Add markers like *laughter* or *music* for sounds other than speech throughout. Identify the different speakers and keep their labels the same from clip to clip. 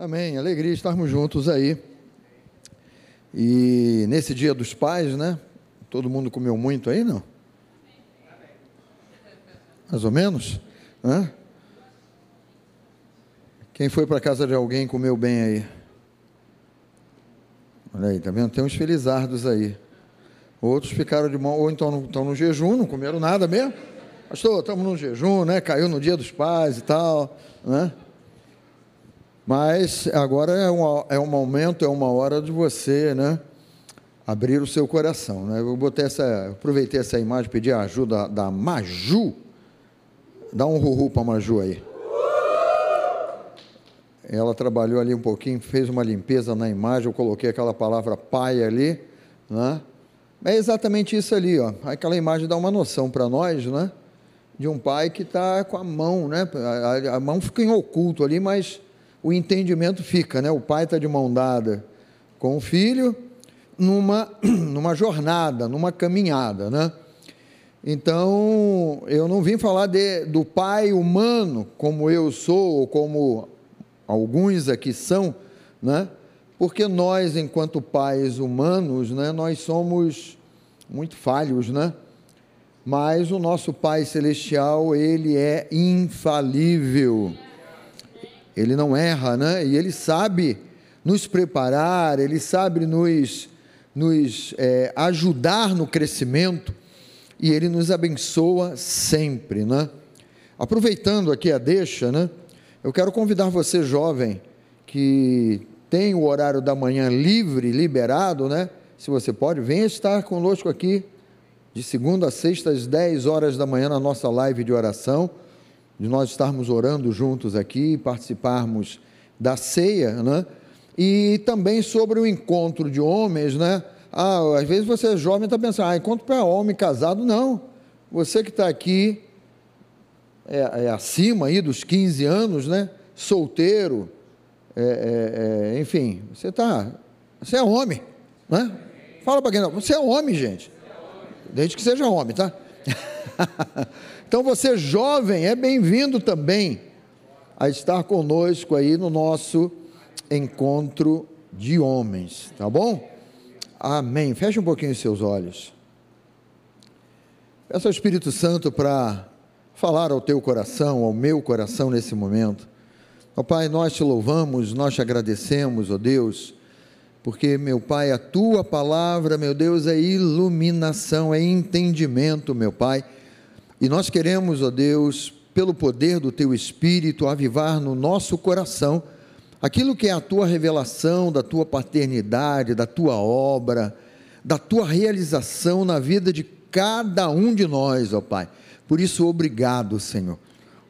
Speaker 1: Amém. Alegria estarmos juntos aí. E nesse dia dos pais, né? Todo mundo comeu muito aí, não? Mais ou menos? Hã? Quem foi para casa de alguém comeu bem aí? Olha aí, tá vendo? Tem uns felizardos aí. Outros ficaram de mão, ou então estão no jejum, não comeram nada mesmo. Pastor, estamos no jejum, né? Caiu no dia dos pais e tal, né? Mas agora é um, é um momento, é uma hora de você, né? Abrir o seu coração, né? Eu botei essa, aproveitei essa imagem, pedi a ajuda da Maju. Dá um ruhu para a Maju aí. Ela trabalhou ali um pouquinho, fez uma limpeza na imagem, eu coloquei aquela palavra pai ali, né? É exatamente isso ali, ó. Aquela imagem dá uma noção para nós, né? De um pai que está com a mão, né? A, a, mão fica em oculto ali, mas o entendimento fica, né? O pai está de mão dada com o filho numa, *clears throat* numa jornada, numa caminhada, né? Então, eu não vim falar de, do pai humano como eu sou, ou como alguns aqui são, né? Porque nós, enquanto pais humanos, né, nós somos muito falhos, né? Mas o nosso Pai celestial, ele é infalível ele não erra, né? E ele sabe nos preparar, ele sabe nos, nos é, ajudar no crescimento e ele nos abençoa sempre, né? Aproveitando aqui a deixa, né? Eu quero convidar você, jovem, que tem o horário da manhã livre, liberado, né? Se você pode, venha estar conosco aqui de segunda a sexta às 10 horas da manhã na nossa live de oração de nós estarmos orando juntos aqui, participarmos da ceia, né? E também sobre o encontro de homens, né? Ah, às vezes você é jovem está pensando, ah, encontro para homem casado, não. Você que está aqui é, é, acima aí dos 15 anos, né? Solteiro, é, é, é, enfim, você está, você é homem, né? Fala para quem não, você é homem, gente. Desde que seja homem, tá? *laughs* Então você jovem é bem-vindo também a estar conosco aí no nosso encontro de homens, tá bom? Amém. Feche um pouquinho seus olhos. Peça ao Espírito Santo para falar ao teu coração, ao meu coração nesse momento. Ó Pai, nós te louvamos, nós te agradecemos, ó Deus, porque, meu Pai, a tua palavra, meu Deus, é iluminação, é entendimento, meu Pai e nós queremos, ó Deus, pelo poder do Teu Espírito, avivar no nosso coração aquilo que é a Tua revelação, da Tua paternidade, da Tua obra, da Tua realização na vida de cada um de nós, ó Pai. Por isso, obrigado, Senhor.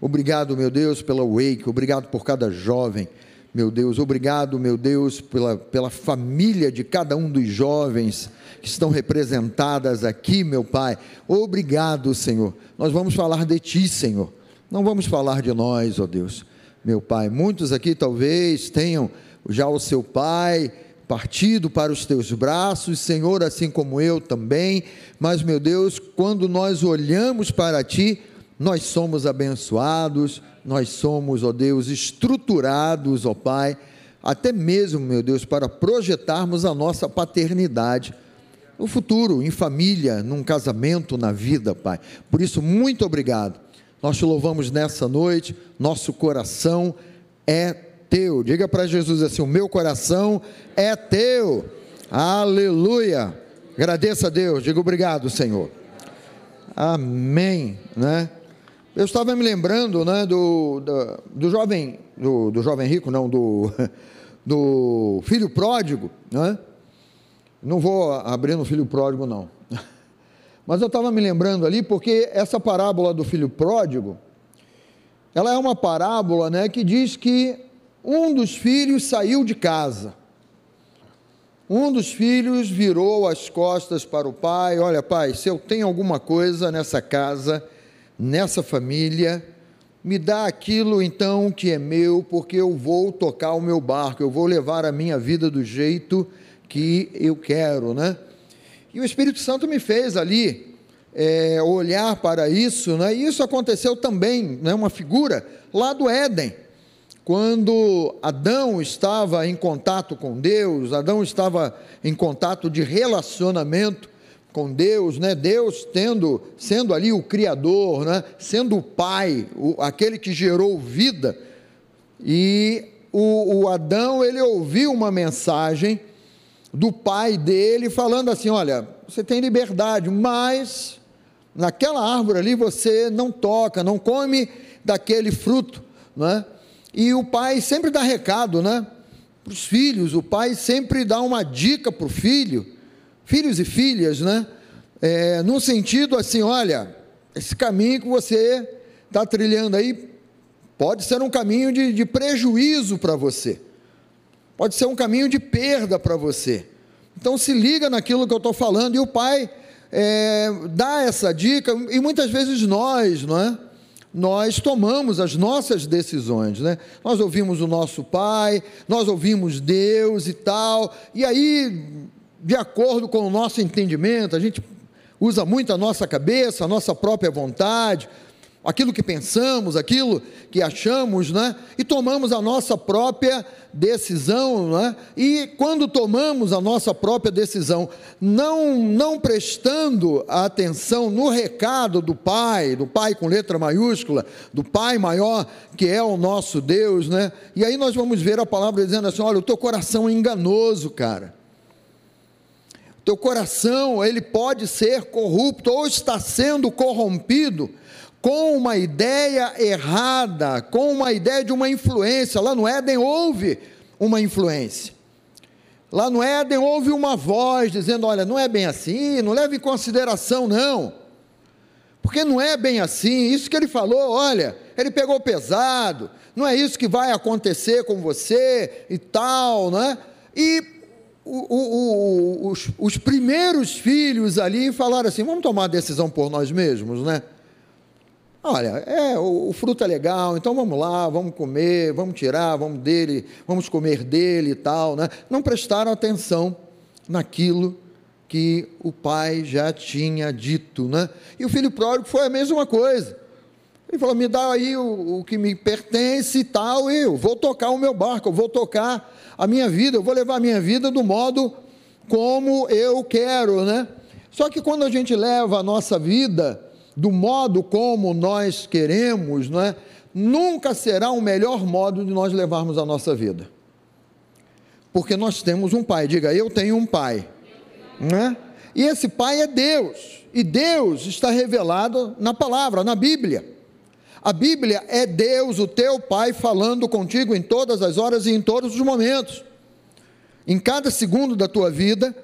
Speaker 1: Obrigado, meu Deus, pela Wake, obrigado por cada jovem, meu Deus, obrigado, meu Deus, pela, pela família de cada um dos jovens que estão representadas aqui, meu Pai. Obrigado, Senhor. Nós vamos falar de Ti, Senhor. Não vamos falar de nós, ó Deus. Meu Pai, muitos aqui talvez tenham já o seu Pai partido para os teus braços, Senhor, assim como eu também. Mas, meu Deus, quando nós olhamos para Ti, nós somos abençoados, nós somos, ó Deus, estruturados, ó Pai, até mesmo, meu Deus, para projetarmos a nossa paternidade no futuro, em família, num casamento, na vida, Pai. Por isso, muito obrigado. Nós te louvamos nessa noite, nosso coração é teu. Diga para Jesus assim: o meu coração é teu. Aleluia. Agradeça a Deus, diga obrigado, Senhor. Amém, né? Eu estava me lembrando, né, do, do, do jovem, do, do jovem rico, não, do, *laughs* do filho pródigo, né? Não vou abrir no filho pródigo, não. *laughs* Mas eu estava me lembrando ali, porque essa parábola do filho pródigo, ela é uma parábola né, que diz que um dos filhos saiu de casa. Um dos filhos virou as costas para o pai: Olha, pai, se eu tenho alguma coisa nessa casa, nessa família, me dá aquilo então que é meu, porque eu vou tocar o meu barco, eu vou levar a minha vida do jeito que eu quero, né? E o Espírito Santo me fez ali é, olhar para isso, né? E isso aconteceu também, né? Uma figura lá do Éden, quando Adão estava em contato com Deus, Adão estava em contato de relacionamento com Deus, né? Deus tendo, sendo ali o criador, né? Sendo o pai, o, aquele que gerou vida. E o, o Adão, ele ouviu uma mensagem do pai dele falando assim: "Olha, você tem liberdade, mas naquela árvore ali você não toca, não come daquele fruto, né? E o pai sempre dá recado, né? Para os filhos, o pai sempre dá uma dica para o filho, filhos e filhas, né? É, no sentido assim, olha, esse caminho que você está trilhando aí pode ser um caminho de, de prejuízo para você, pode ser um caminho de perda para você. Então se liga naquilo que eu estou falando, e o pai é, dá essa dica, e muitas vezes nós, não é? nós tomamos as nossas decisões, né? Nós ouvimos o nosso pai, nós ouvimos Deus e tal, e aí, de acordo com o nosso entendimento, a gente usa muito a nossa cabeça, a nossa própria vontade, aquilo que pensamos, aquilo que achamos, né? E tomamos a nossa própria decisão, né? E quando tomamos a nossa própria decisão, não não prestando atenção no recado do Pai, do Pai com letra maiúscula, do Pai maior, que é o nosso Deus, né? E aí nós vamos ver a palavra dizendo assim: olha, o teu coração é enganoso, cara. Teu coração, ele pode ser corrupto ou está sendo corrompido com uma ideia errada, com uma ideia de uma influência. Lá no Éden houve uma influência. Lá no Éden houve uma voz dizendo: olha, não é bem assim, não leve em consideração, não. Porque não é bem assim, isso que ele falou, olha, ele pegou pesado, não é isso que vai acontecer com você e tal, não é? E o, o, o, os, os primeiros filhos ali falaram assim: vamos tomar a decisão por nós mesmos, né? Olha, é, o, fruto é legal, então vamos lá, vamos comer, vamos tirar, vamos dele, vamos comer dele e tal, né? Não prestaram atenção naquilo que o pai já tinha dito, né? E o filho pródigo foi a mesma coisa. Ele falou: me dá aí o, o que me pertence e tal, eu vou tocar o meu barco, eu vou tocar a minha vida, eu vou levar a minha vida do modo como eu quero, né? Só que quando a gente leva a nossa vida do modo como nós queremos, não é? nunca será o melhor modo de nós levarmos a nossa vida. Porque nós temos um pai, diga, eu tenho um pai. Né? E esse pai é Deus. E Deus está revelado na palavra, na Bíblia. A Bíblia é Deus, o teu pai, falando contigo em todas as horas e em todos os momentos. Em cada segundo da tua vida,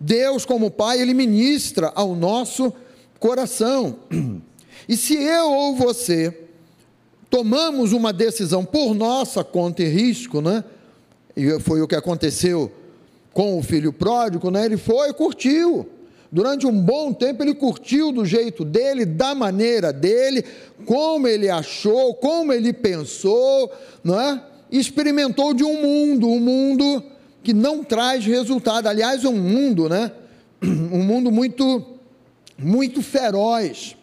Speaker 1: Deus, como Pai, Ele ministra ao nosso coração. *clears throat* E se eu ou você tomamos uma decisão por nossa conta e risco, né? E foi o que aconteceu com o filho pródigo, né? Ele foi, curtiu. Durante um bom tempo ele curtiu do jeito dele, da maneira dele, como ele achou, como ele pensou, não é? Experimentou de um mundo, um mundo que não traz resultado. Aliás, é um mundo, né? *clears throat* Um mundo muito muito feroz,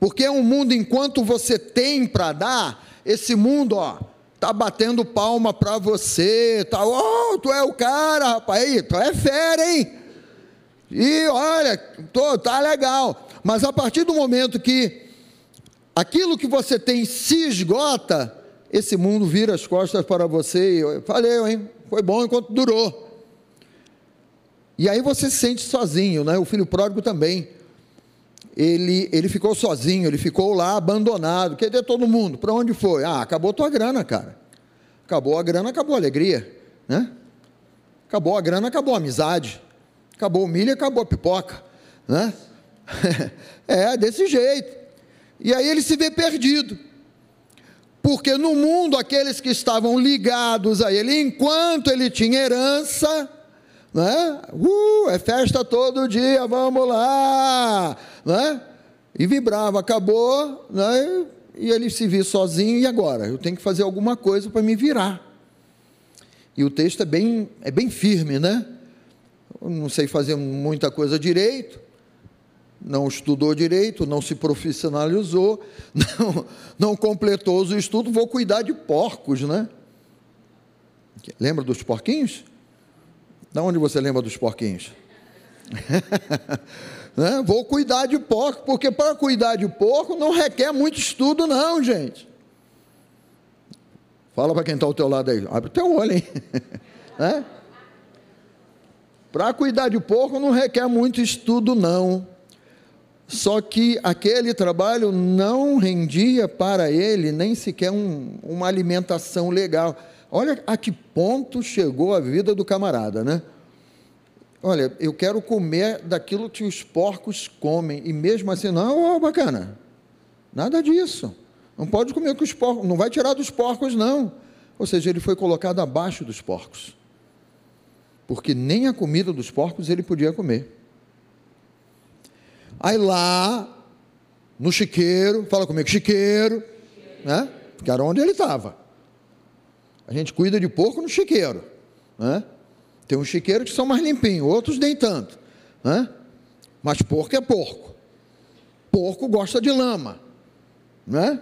Speaker 1: porque é um mundo, enquanto você tem para dar, esse mundo, ó, tá batendo palma para você, tá, oh, tu é o cara, rapaz, aí, tu é fera, hein? E olha, tô, tá legal, mas a partir do momento que aquilo que você tem se esgota, esse mundo vira as costas para você, e valeu, hein? Foi bom enquanto durou. E aí você se sente sozinho, né? O filho pródigo também ele, ele ficou sozinho, ele ficou lá abandonado. Cadê todo mundo? Para onde foi? Ah, acabou tua grana, cara. Acabou a grana, acabou a alegria, né? Acabou a grana, acabou a amizade. Acabou o milho, acabou a pipoca, né? *laughs* é, desse jeito. E aí ele se vê perdido. Porque no mundo, aqueles que estavam ligados a ele, enquanto ele tinha herança, né? Uh, é festa todo dia, vamos lá, né? E vibrava, acabou, né? E ele se viu sozinho e agora eu tenho que fazer alguma coisa para me virar. E o texto é bem, é bem firme, né? Não sei fazer muita coisa direito, não estudou direito, não se profissionalizou, *laughs* não, não completou os estudos, vou cuidar de porcos, né? Lembra dos porquinhos? Da onde você lembra dos porquinhos? *laughs* né? Vou cuidar de porco, porque para cuidar de porco não requer muito estudo, não, gente. Fala para quem está ao teu lado aí, abre o teu olho, hein? *laughs* né? Para cuidar de porco não requer muito estudo, não. Só que aquele trabalho não rendia para ele nem sequer um, uma alimentação legal. Olha a que ponto chegou a vida do camarada, né? Olha, eu quero comer daquilo que os porcos comem, e mesmo assim, não, oh, bacana, nada disso. Não pode comer que os porcos, não vai tirar dos porcos, não. Ou seja, ele foi colocado abaixo dos porcos. Porque nem a comida dos porcos ele podia comer. Aí lá, no chiqueiro, fala comigo, chiqueiro, né? Que era onde ele estava. A gente cuida de porco no chiqueiro, né? Tem uns chiqueiros que são mais limpinhos, outros nem tanto, né? Mas porco é porco. Porco gosta de lama, né?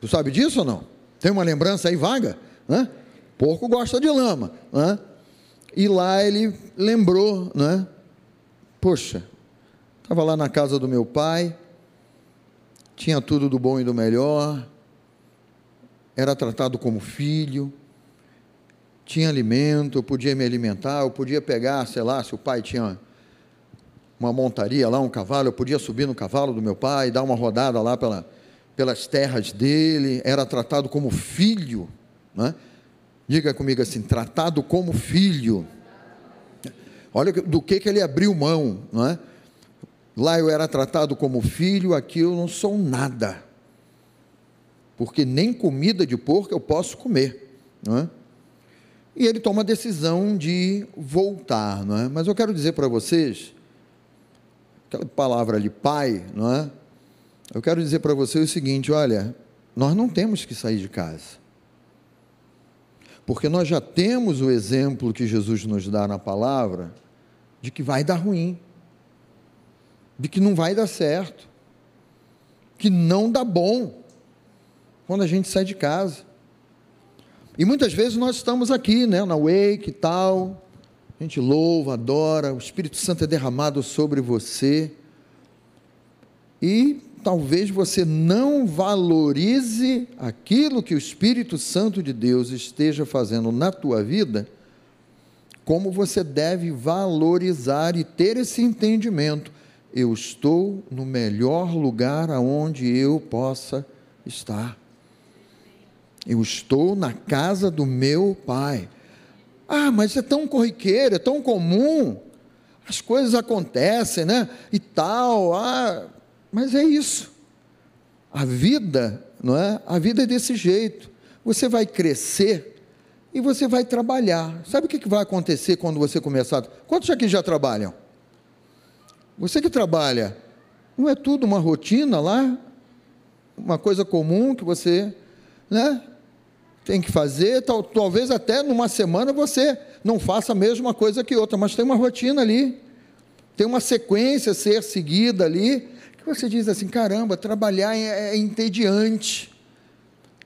Speaker 1: Tu sabe disso ou não? Tem uma lembrança aí vaga, né? Porco gosta de lama, né? E lá ele lembrou, né? Poxa, estava lá na casa do meu pai, tinha tudo do bom e do melhor, era tratado como filho, tinha alimento, eu podia me alimentar, eu podia pegar, sei lá, se o pai tinha uma montaria lá, um cavalo, eu podia subir no cavalo do meu pai, dar uma rodada lá pela, pelas terras dele, era tratado como filho, né? Diga comigo assim: tratado como filho. Olha do que, que ele abriu mão, não é? Lá eu era tratado como filho, aqui eu não sou nada. Porque nem comida de porco eu posso comer, não é? E ele toma a decisão de voltar, não é? Mas eu quero dizer para vocês, aquela palavra ali, pai, não é? Eu quero dizer para vocês o seguinte: olha, nós não temos que sair de casa. Porque nós já temos o exemplo que Jesus nos dá na palavra de que vai dar ruim, de que não vai dar certo, que não dá bom quando a gente sai de casa. E muitas vezes nós estamos aqui, né, na wake e tal, a gente louva, adora, o Espírito Santo é derramado sobre você, e talvez você não valorize aquilo que o Espírito Santo de Deus esteja fazendo na tua vida, como você deve valorizar e ter esse entendimento. Eu estou no melhor lugar aonde eu possa estar. Eu estou na casa do meu pai. Ah, mas é tão corriqueiro, é tão comum. As coisas acontecem, né? E tal. Ah, mas é isso. A vida, não é? A vida é desse jeito. Você vai crescer e você vai trabalhar. Sabe o que vai acontecer quando você começar? Quantos aqui já trabalham? Você que trabalha, não é tudo uma rotina lá? Uma coisa comum que você, né? Tem que fazer, tal, talvez até numa semana você não faça a mesma coisa que outra, mas tem uma rotina ali, tem uma sequência a ser seguida ali, você diz assim: caramba, trabalhar é, é entediante,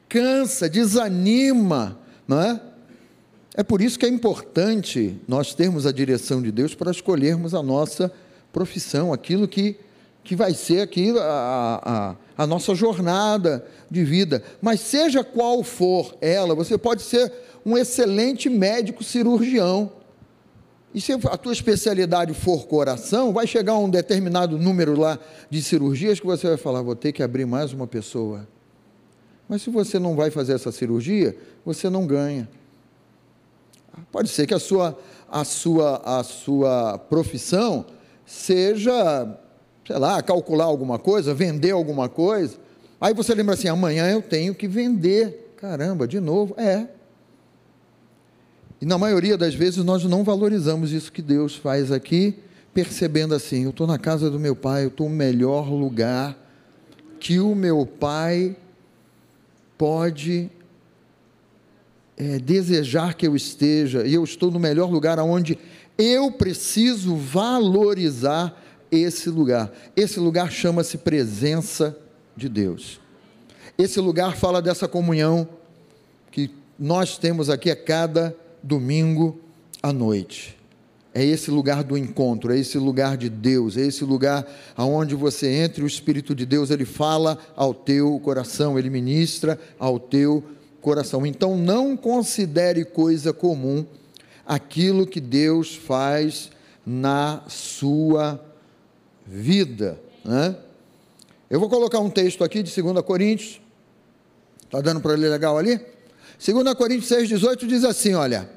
Speaker 1: cansa, desanima, não é? É por isso que é importante nós termos a direção de Deus para escolhermos a nossa profissão, aquilo que, que vai ser aquilo, a, a, a nossa jornada de vida. Mas seja qual for ela, você pode ser um excelente médico cirurgião, e se a tua especialidade for coração, vai chegar um determinado número lá de cirurgias que você vai falar, vou ter que abrir mais uma pessoa. Mas se você não vai fazer essa cirurgia, você não ganha. Pode ser que a sua, a sua, a sua profissão seja, sei lá, calcular alguma coisa, vender alguma coisa. Aí você lembra assim: amanhã eu tenho que vender. Caramba, de novo? É. E na maioria das vezes nós não valorizamos isso que Deus faz aqui, percebendo assim: eu estou na casa do meu pai, eu estou no melhor lugar que o meu pai pode é, desejar que eu esteja, e eu estou no melhor lugar aonde eu preciso valorizar esse lugar. Esse lugar chama-se presença de Deus. Esse lugar fala dessa comunhão que nós temos aqui a cada domingo à noite. É esse lugar do encontro, é esse lugar de Deus, é esse lugar aonde você entra e o Espírito de Deus ele fala ao teu coração, ele ministra ao teu coração. Então não considere coisa comum aquilo que Deus faz na sua vida. Né? Eu vou colocar um texto aqui de 2 Coríntios, está dando para ler legal ali? 2 Coríntios 6,18 diz assim: olha,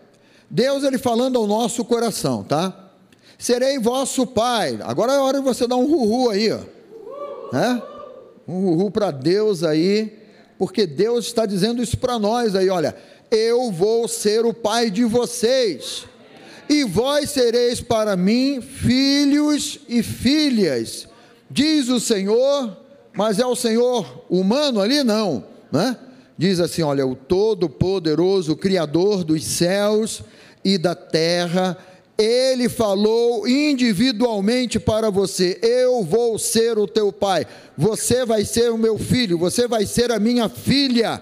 Speaker 1: Deus ele falando ao nosso coração, tá? Serei vosso pai. Agora é hora de você dar um ruhu aí, ó. Né? Um ruhu para Deus aí, porque Deus está dizendo isso para nós aí, olha, eu vou ser o pai de vocês e vós sereis para mim filhos e filhas, diz o Senhor, mas é o Senhor humano ali? Não, né? Diz assim: olha, o Todo-Poderoso, Criador dos céus e da terra, ele falou individualmente para você: Eu vou ser o teu pai, você vai ser o meu filho, você vai ser a minha filha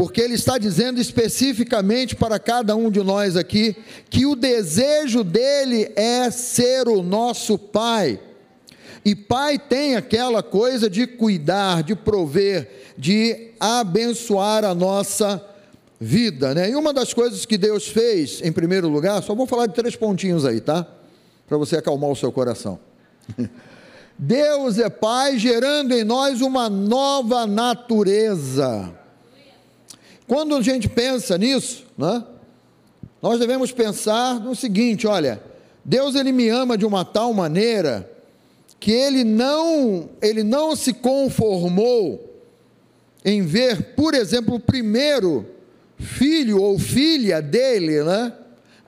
Speaker 1: porque ele está dizendo especificamente para cada um de nós aqui que o desejo dele é ser o nosso pai. E pai tem aquela coisa de cuidar, de prover, de abençoar a nossa vida, né? E uma das coisas que Deus fez, em primeiro lugar, só vou falar de três pontinhos aí, tá? Para você acalmar o seu coração. *laughs* Deus é Pai, gerando em nós uma nova natureza. Quando a gente pensa nisso, né, nós devemos pensar no seguinte: olha, Deus ele me ama de uma tal maneira que ele não, ele não se conformou em ver, por exemplo, o primeiro filho ou filha dele, né,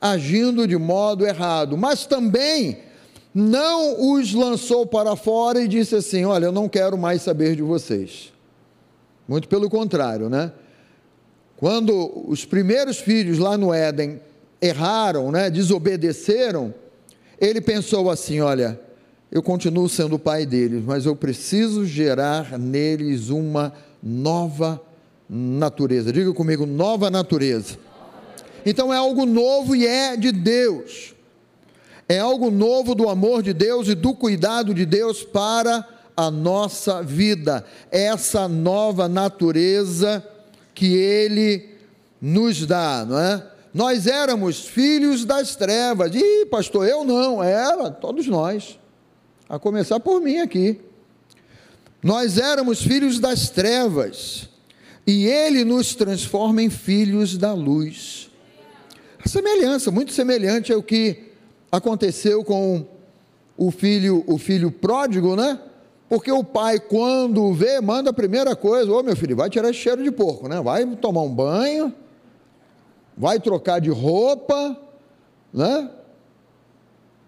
Speaker 1: agindo de modo errado, mas também não os lançou para fora e disse assim: Olha, eu não quero mais saber de vocês. Muito pelo contrário, né? Quando os primeiros filhos lá no Éden erraram, né, desobedeceram, ele pensou assim: olha, eu continuo sendo o pai deles, mas eu preciso gerar neles uma nova natureza. Diga comigo, nova natureza. Então é algo novo e é de Deus. É algo novo do amor de Deus e do cuidado de Deus para a nossa vida. Essa nova natureza que ele nos dá, não é? Nós éramos filhos das trevas. Ih, pastor, eu não, era, todos nós. A começar por mim aqui. Nós éramos filhos das trevas, e ele nos transforma em filhos da luz. A semelhança, muito semelhante ao que aconteceu com o filho, o filho pródigo, né? Porque o pai, quando vê, manda a primeira coisa: Ô meu filho, vai tirar esse cheiro de porco, né? Vai tomar um banho, vai trocar de roupa, né?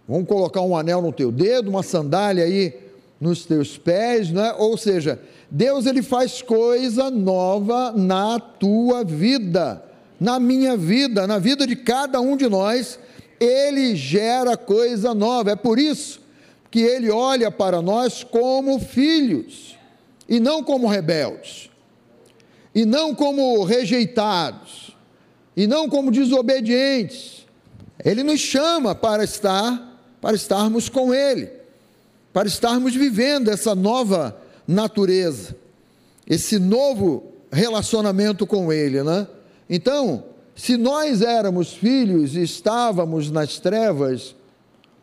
Speaker 1: Vamos colocar um anel no teu dedo, uma sandália aí nos teus pés, né? Ou seja, Deus ele faz coisa nova na tua vida, na minha vida, na vida de cada um de nós, ele gera coisa nova. É por isso que ele olha para nós como filhos, e não como rebeldes, e não como rejeitados, e não como desobedientes. Ele nos chama para estar, para estarmos com ele, para estarmos vivendo essa nova natureza, esse novo relacionamento com ele, né? Então, se nós éramos filhos e estávamos nas trevas,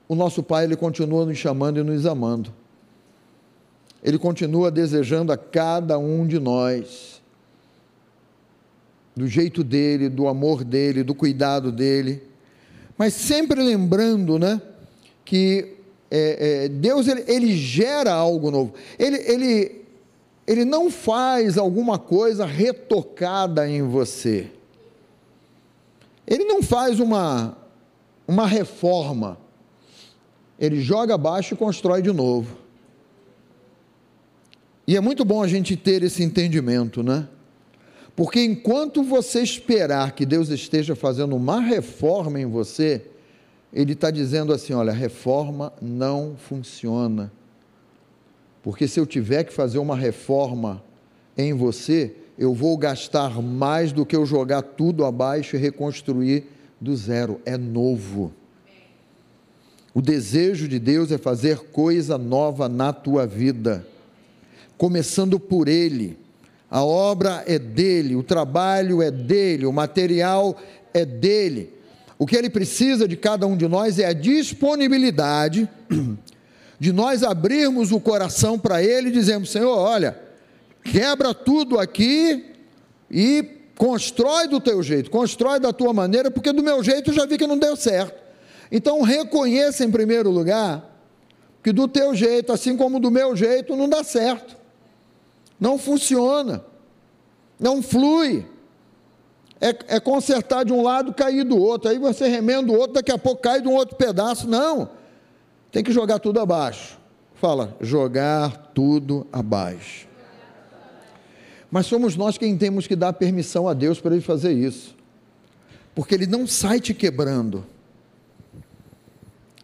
Speaker 1: o nosso Pai ele continua nos chamando e nos amando. Ele continua desejando a cada um de nós, do jeito dele, do amor dele, do cuidado dele, mas sempre lembrando, né, que é, é, Deus ele, ele, gera algo novo. Ele, ele, ele não faz alguma coisa retocada em você. Ele não faz uma, uma reforma ele joga abaixo e constrói de novo. E é muito bom a gente ter esse entendimento, né? Porque enquanto você esperar que Deus esteja fazendo uma reforma em você, Ele está dizendo assim: olha, reforma não funciona. Porque se eu tiver que fazer uma reforma em você, eu vou gastar mais do que eu jogar tudo abaixo e reconstruir do zero. É novo. O desejo de Deus é fazer coisa nova na tua vida, começando por Ele. A obra é dele, o trabalho é dele, o material é dele. O que ele precisa de cada um de nós é a disponibilidade de nós abrirmos o coração para ele e dizermos: Senhor, olha, quebra tudo aqui e constrói do teu jeito, constrói da tua maneira, porque do meu jeito eu já vi que não deu certo. Então reconheça em primeiro lugar que do teu jeito, assim como do meu jeito, não dá certo. Não funciona. Não flui. É, é consertar de um lado, cair do outro. Aí você remenda o outro, daqui a pouco cai de um outro pedaço. Não. Tem que jogar tudo abaixo. Fala, jogar tudo abaixo. Mas somos nós quem temos que dar permissão a Deus para Ele fazer isso. Porque Ele não sai te quebrando.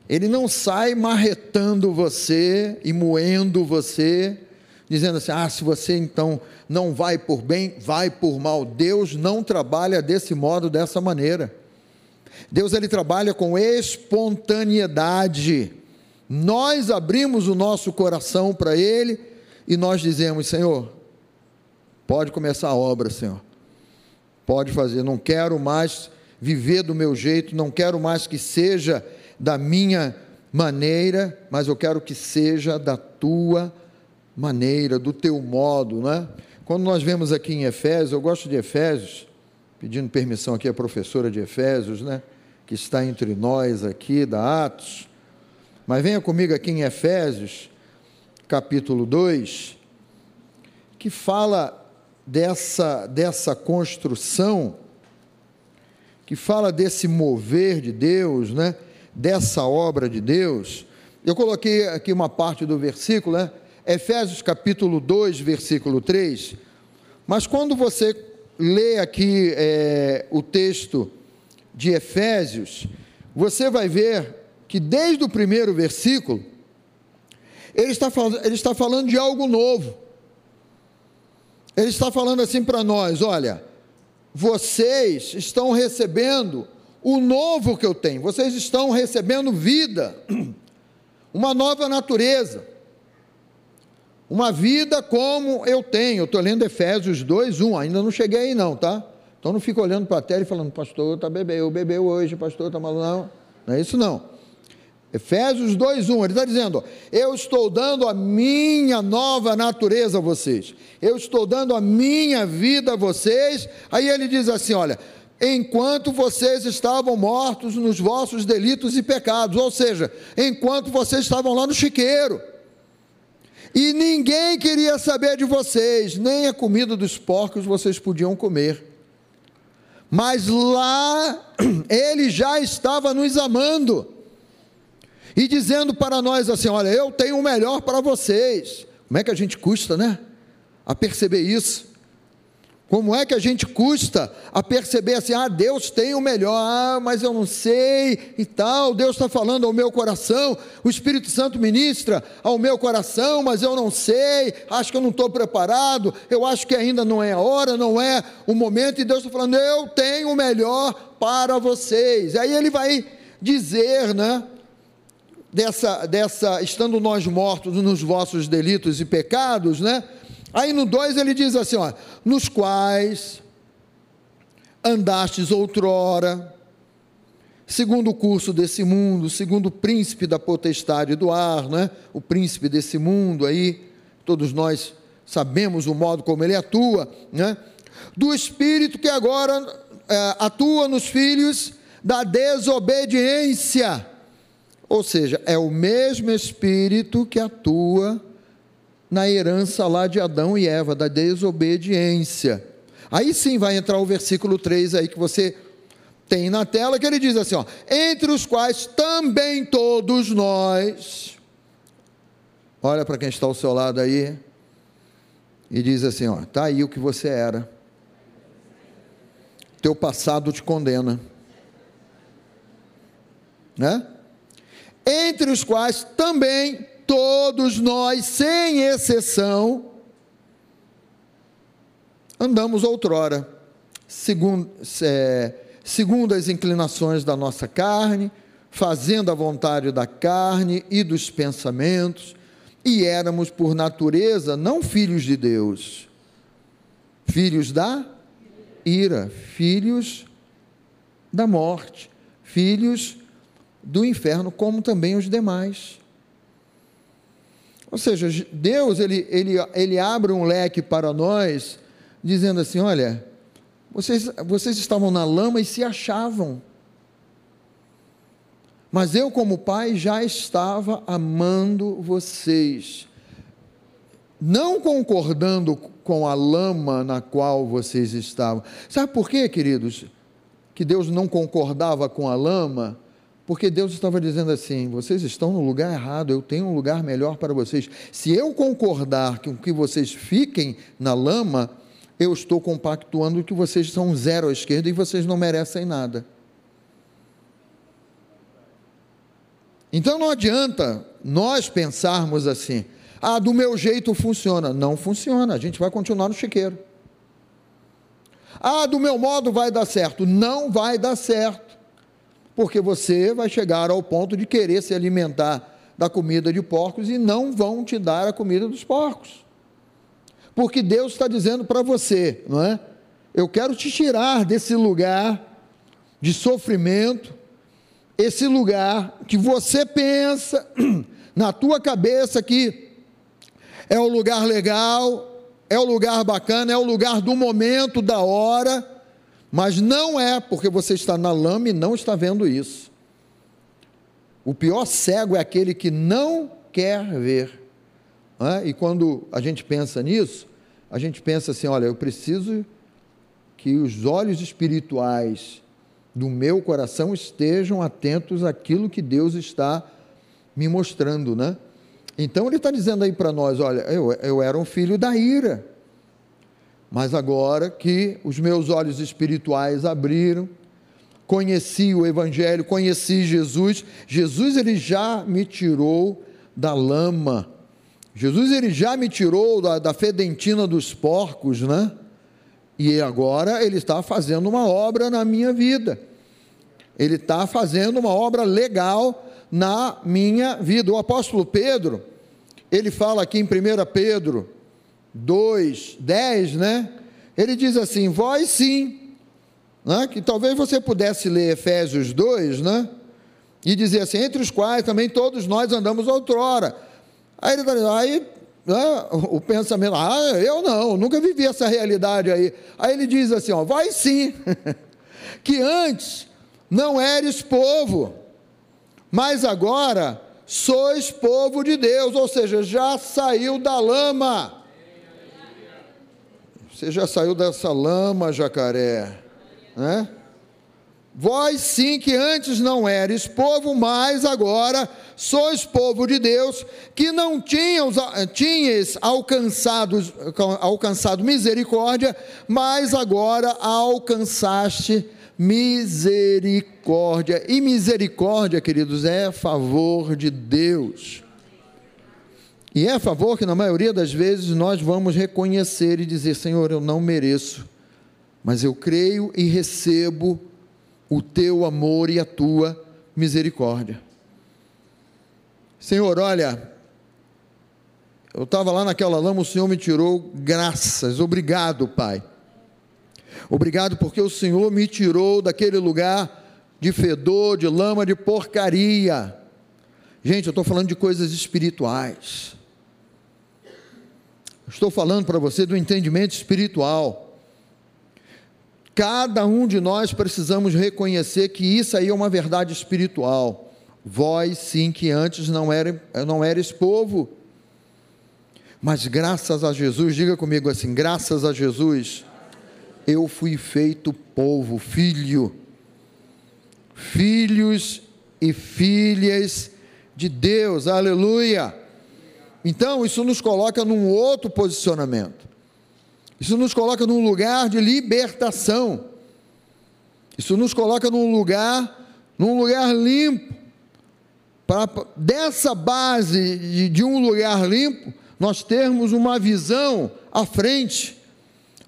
Speaker 1: Ele não sai marretando você e moendo você, dizendo assim: ah, se você então não vai por bem, vai por mal. Deus não trabalha desse modo, dessa maneira. Deus ele trabalha com espontaneidade. Nós abrimos o nosso coração para Ele e nós dizemos: Senhor, pode começar a obra, Senhor. Pode fazer. Não quero mais viver do meu jeito, não quero mais que seja da minha maneira, mas eu quero que seja da tua maneira, do teu modo, né? Quando nós vemos aqui em Efésios, eu gosto de Efésios, pedindo permissão aqui à professora de Efésios, né? Que está entre nós aqui, da Atos. Mas venha comigo aqui em Efésios, capítulo 2, que fala dessa, dessa construção, que fala desse mover de Deus, né? dessa obra de Deus, eu coloquei aqui uma parte do versículo, né? Efésios capítulo 2, versículo 3. Mas quando você lê aqui é, o texto de Efésios, você vai ver que desde o primeiro versículo, ele está, ele está falando de algo novo. Ele está falando assim para nós: olha, vocês estão recebendo o novo que eu tenho. Vocês estão recebendo vida, uma nova natureza, uma vida como eu tenho. Eu estou lendo Efésios 2, 1, ainda não cheguei aí não, tá? Então não fica olhando para a tela e falando, pastor, está bebeu, bebeu hoje, pastor, está maluco. Não, não é isso não. Efésios 2:1, ele está dizendo: Eu estou dando a minha nova natureza a vocês, eu estou dando a minha vida a vocês. Aí ele diz assim: Olha, enquanto vocês estavam mortos nos vossos delitos e pecados, ou seja, enquanto vocês estavam lá no chiqueiro, e ninguém queria saber de vocês, nem a comida dos porcos vocês podiam comer. Mas lá *clears throat* ele já estava nos amando e dizendo para nós assim: Olha, eu tenho o melhor para vocês. Como é que a gente custa, né? A perceber isso. Como é que a gente custa a perceber assim, ah, Deus tem o melhor, ah, mas eu não sei e tal, Deus está falando ao meu coração, o Espírito Santo ministra ao meu coração, mas eu não sei, acho que eu não estou preparado, eu acho que ainda não é a hora, não é o momento, e Deus está falando, eu tenho o melhor para vocês. Aí ele vai dizer, né, dessa, dessa, estando nós mortos nos vossos delitos e pecados, né, Aí no 2 ele diz assim: ó, nos quais andastes outrora, segundo o curso desse mundo, segundo o príncipe da potestade do ar, né? o príncipe desse mundo aí, todos nós sabemos o modo como ele atua, né? do espírito que agora é, atua nos filhos da desobediência, ou seja, é o mesmo espírito que atua na herança lá de Adão e Eva, da desobediência. Aí sim vai entrar o versículo 3 aí que você tem na tela, que ele diz assim: ó, entre os quais também todos nós. Olha para quem está ao seu lado aí e diz assim: ó, tá aí o que você era. Teu passado te condena. Né? Entre os quais também todos nós, sem exceção, andamos outrora, segundo, é, segundo as inclinações da nossa carne, fazendo a vontade da carne e dos pensamentos, e éramos por natureza não filhos de Deus, filhos da ira, filhos da morte, filhos do inferno, como também os demais. Ou seja, Deus ele, ele, ele abre um leque para nós, dizendo assim: olha, vocês, vocês estavam na lama e se achavam. Mas eu, como pai, já estava amando vocês, não concordando com a lama na qual vocês estavam. Sabe por quê, queridos? Que Deus não concordava com a lama? Porque Deus estava dizendo assim: vocês estão no lugar errado, eu tenho um lugar melhor para vocês. Se eu concordar com que vocês fiquem na lama, eu estou compactuando que vocês são zero à esquerda e vocês não merecem nada. Então não adianta nós pensarmos assim: ah, do meu jeito funciona. Não funciona, a gente vai continuar no chiqueiro. Ah, do meu modo vai dar certo. Não vai dar certo porque você vai chegar ao ponto de querer se alimentar da comida de porcos e não vão te dar a comida dos porcos. Porque Deus está dizendo para você, não é? Eu quero te tirar desse lugar de sofrimento, esse lugar que você pensa *clears throat* na tua cabeça que é o lugar legal, é o lugar bacana, é o lugar do momento, da hora mas não é porque você está na lama e não está vendo isso. O pior cego é aquele que não quer ver. É? E quando a gente pensa nisso, a gente pensa assim: olha, eu preciso que os olhos espirituais do meu coração estejam atentos àquilo que Deus está me mostrando, né? Então ele está dizendo aí para nós: olha, eu, eu era um filho da ira. Mas agora que os meus olhos espirituais abriram, conheci o Evangelho, conheci Jesus, Jesus ele já me tirou da lama, Jesus ele já me tirou da, da fedentina dos porcos, né? E agora ele está fazendo uma obra na minha vida, ele está fazendo uma obra legal na minha vida. O apóstolo Pedro, ele fala aqui em 1 Pedro 2, 10, né? Ele diz assim: Vós sim, né? que talvez você pudesse ler Efésios 2, né? E dizer assim: Entre os quais também todos nós andamos outrora. Aí ele está aí né, o pensamento, ah, eu não, nunca vivi essa realidade aí. Aí ele diz assim: ó, vai sim, *laughs* que antes não eres povo, mas agora sois povo de Deus, ou seja, já saiu da lama você já saiu dessa lama, jacaré, né? Vós sim que antes não eres povo, mas agora sois povo de Deus, que não tinham, tinhas alcançado, alcançado misericórdia, mas agora alcançaste misericórdia. E misericórdia, queridos, é favor de Deus. E é a favor que, na maioria das vezes, nós vamos reconhecer e dizer: Senhor, eu não mereço, mas eu creio e recebo o teu amor e a tua misericórdia. Senhor, olha, eu estava lá naquela lama, o Senhor me tirou, graças, obrigado, Pai. Obrigado porque o Senhor me tirou daquele lugar de fedor, de lama, de porcaria. Gente, eu estou falando de coisas espirituais. Estou falando para você do entendimento espiritual. Cada um de nós precisamos reconhecer que isso aí é uma verdade espiritual. Vós, sim, que antes não, era, não eres povo, mas graças a Jesus, diga comigo assim: graças a Jesus, eu fui feito povo, filho, filhos e filhas de Deus, aleluia. Então, isso nos coloca num outro posicionamento. Isso nos coloca num lugar de libertação. Isso nos coloca num lugar, num lugar limpo. Para dessa base de, de um lugar limpo, nós termos uma visão à frente,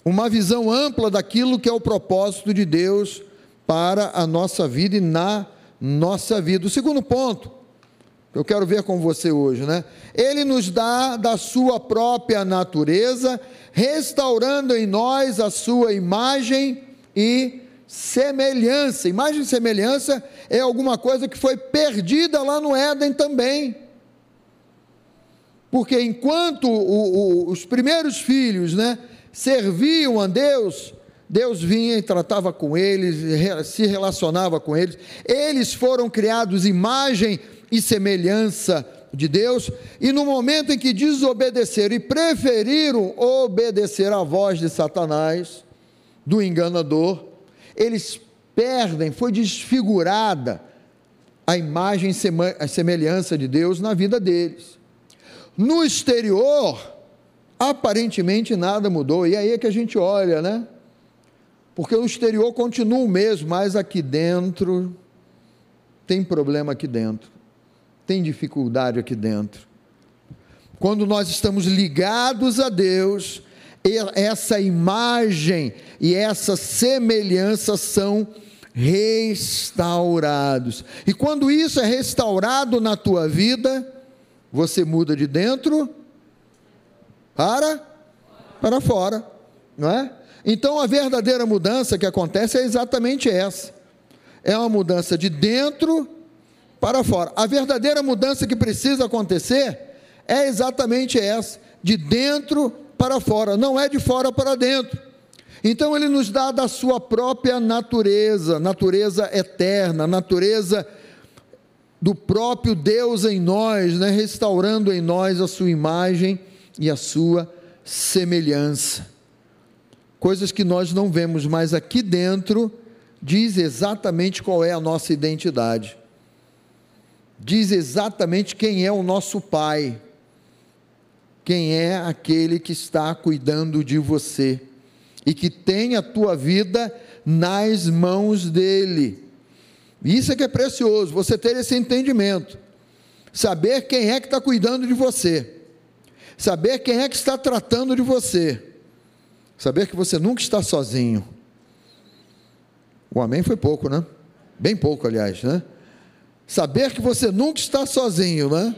Speaker 1: uma visão ampla daquilo que é o propósito de Deus para a nossa vida e na nossa vida. O segundo ponto, eu quero ver com você hoje, né? Ele nos dá da sua própria natureza, restaurando em nós a sua imagem e semelhança. Imagem e semelhança é alguma coisa que foi perdida lá no Éden também. Porque enquanto o, o, os primeiros filhos, né, serviam a Deus, Deus vinha e tratava com eles, se relacionava com eles. Eles foram criados imagem e semelhança de Deus, e no momento em que desobedeceram e preferiram obedecer à voz de Satanás, do enganador, eles perdem, foi desfigurada a imagem e semelhança de Deus na vida deles. No exterior, aparentemente nada mudou, e aí é que a gente olha, né? Porque o exterior continua o mesmo, mas aqui dentro tem problema aqui dentro tem dificuldade aqui dentro. Quando nós estamos ligados a Deus, essa imagem e essa semelhança são restaurados. E quando isso é restaurado na tua vida, você muda de dentro para para fora, não é? Então a verdadeira mudança que acontece é exatamente essa. É uma mudança de dentro para fora. A verdadeira mudança que precisa acontecer é exatamente essa, de dentro para fora, não é de fora para dentro. Então ele nos dá da sua própria natureza, natureza eterna, natureza do próprio Deus em nós, né? restaurando em nós a sua imagem e a sua semelhança. Coisas que nós não vemos, mas aqui dentro diz exatamente qual é a nossa identidade diz exatamente quem é o nosso Pai, quem é aquele que está cuidando de você e que tem a tua vida nas mãos dele. Isso é que é precioso, você ter esse entendimento, saber quem é que está cuidando de você, saber quem é que está tratando de você, saber que você nunca está sozinho. O amém foi pouco, né? Bem pouco, aliás, né? Saber que você nunca está sozinho, né?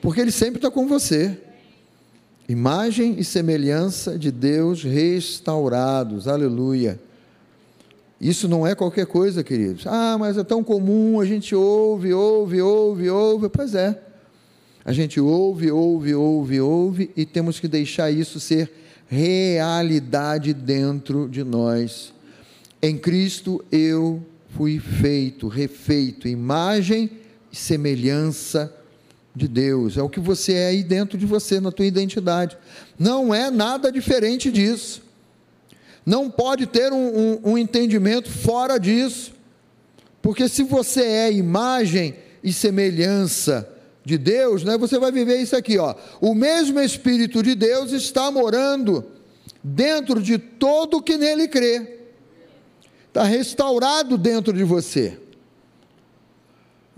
Speaker 1: Porque Ele sempre está com você. Imagem e semelhança de Deus restaurados, aleluia. Isso não é qualquer coisa, queridos. Ah, mas é tão comum, a gente ouve, ouve, ouve, ouve. Pois é. A gente ouve, ouve, ouve, ouve e temos que deixar isso ser realidade dentro de nós. Em Cristo eu fui feito, refeito, imagem e semelhança de Deus. É o que você é aí dentro de você, na tua identidade. Não é nada diferente disso. Não pode ter um, um, um entendimento fora disso. Porque se você é imagem e semelhança de Deus, né, você vai viver isso aqui, ó. O mesmo Espírito de Deus está morando dentro de todo que nele crê está restaurado dentro de você.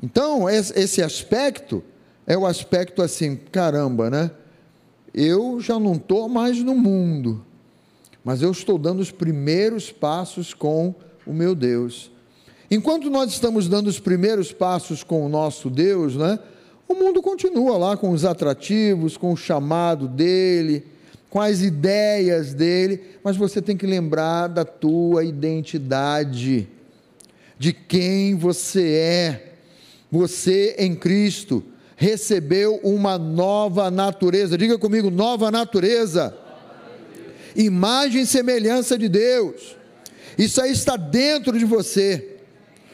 Speaker 1: Então, esse aspecto é o aspecto assim, caramba, né? Eu já não estou mais no mundo, mas eu estou dando os primeiros passos com o meu Deus. Enquanto nós estamos dando os primeiros passos com o nosso Deus, né? O mundo continua lá com os atrativos, com o chamado dele, com as ideias dele, mas você tem que lembrar da tua identidade, de quem você é. Você em Cristo recebeu uma nova natureza. Diga comigo, nova natureza. Imagem e semelhança de Deus. Isso aí está dentro de você.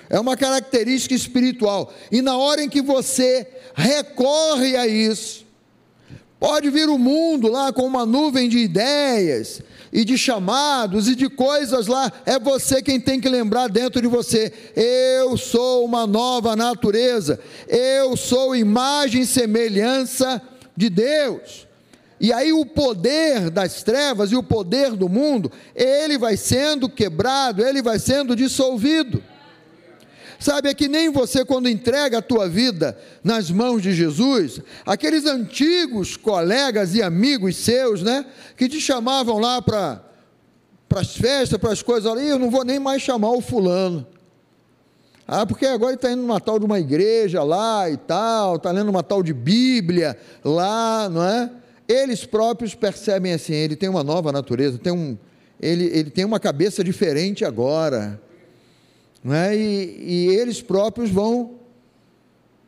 Speaker 1: É uma característica espiritual. E na hora em que você recorre a isso, Pode vir o mundo lá com uma nuvem de ideias e de chamados e de coisas lá, é você quem tem que lembrar dentro de você: eu sou uma nova natureza, eu sou imagem e semelhança de Deus. E aí o poder das trevas e o poder do mundo, ele vai sendo quebrado, ele vai sendo dissolvido. Sabe, é que nem você, quando entrega a tua vida nas mãos de Jesus, aqueles antigos colegas e amigos seus, né, que te chamavam lá para as festas, para as coisas ali, eu não vou nem mais chamar o fulano. Ah, porque agora ele está indo numa tal de uma igreja lá e tal, está lendo uma tal de Bíblia lá, não é? Eles próprios percebem assim, ele tem uma nova natureza, tem um, ele, ele tem uma cabeça diferente agora, não é? E, e eles próprios vão,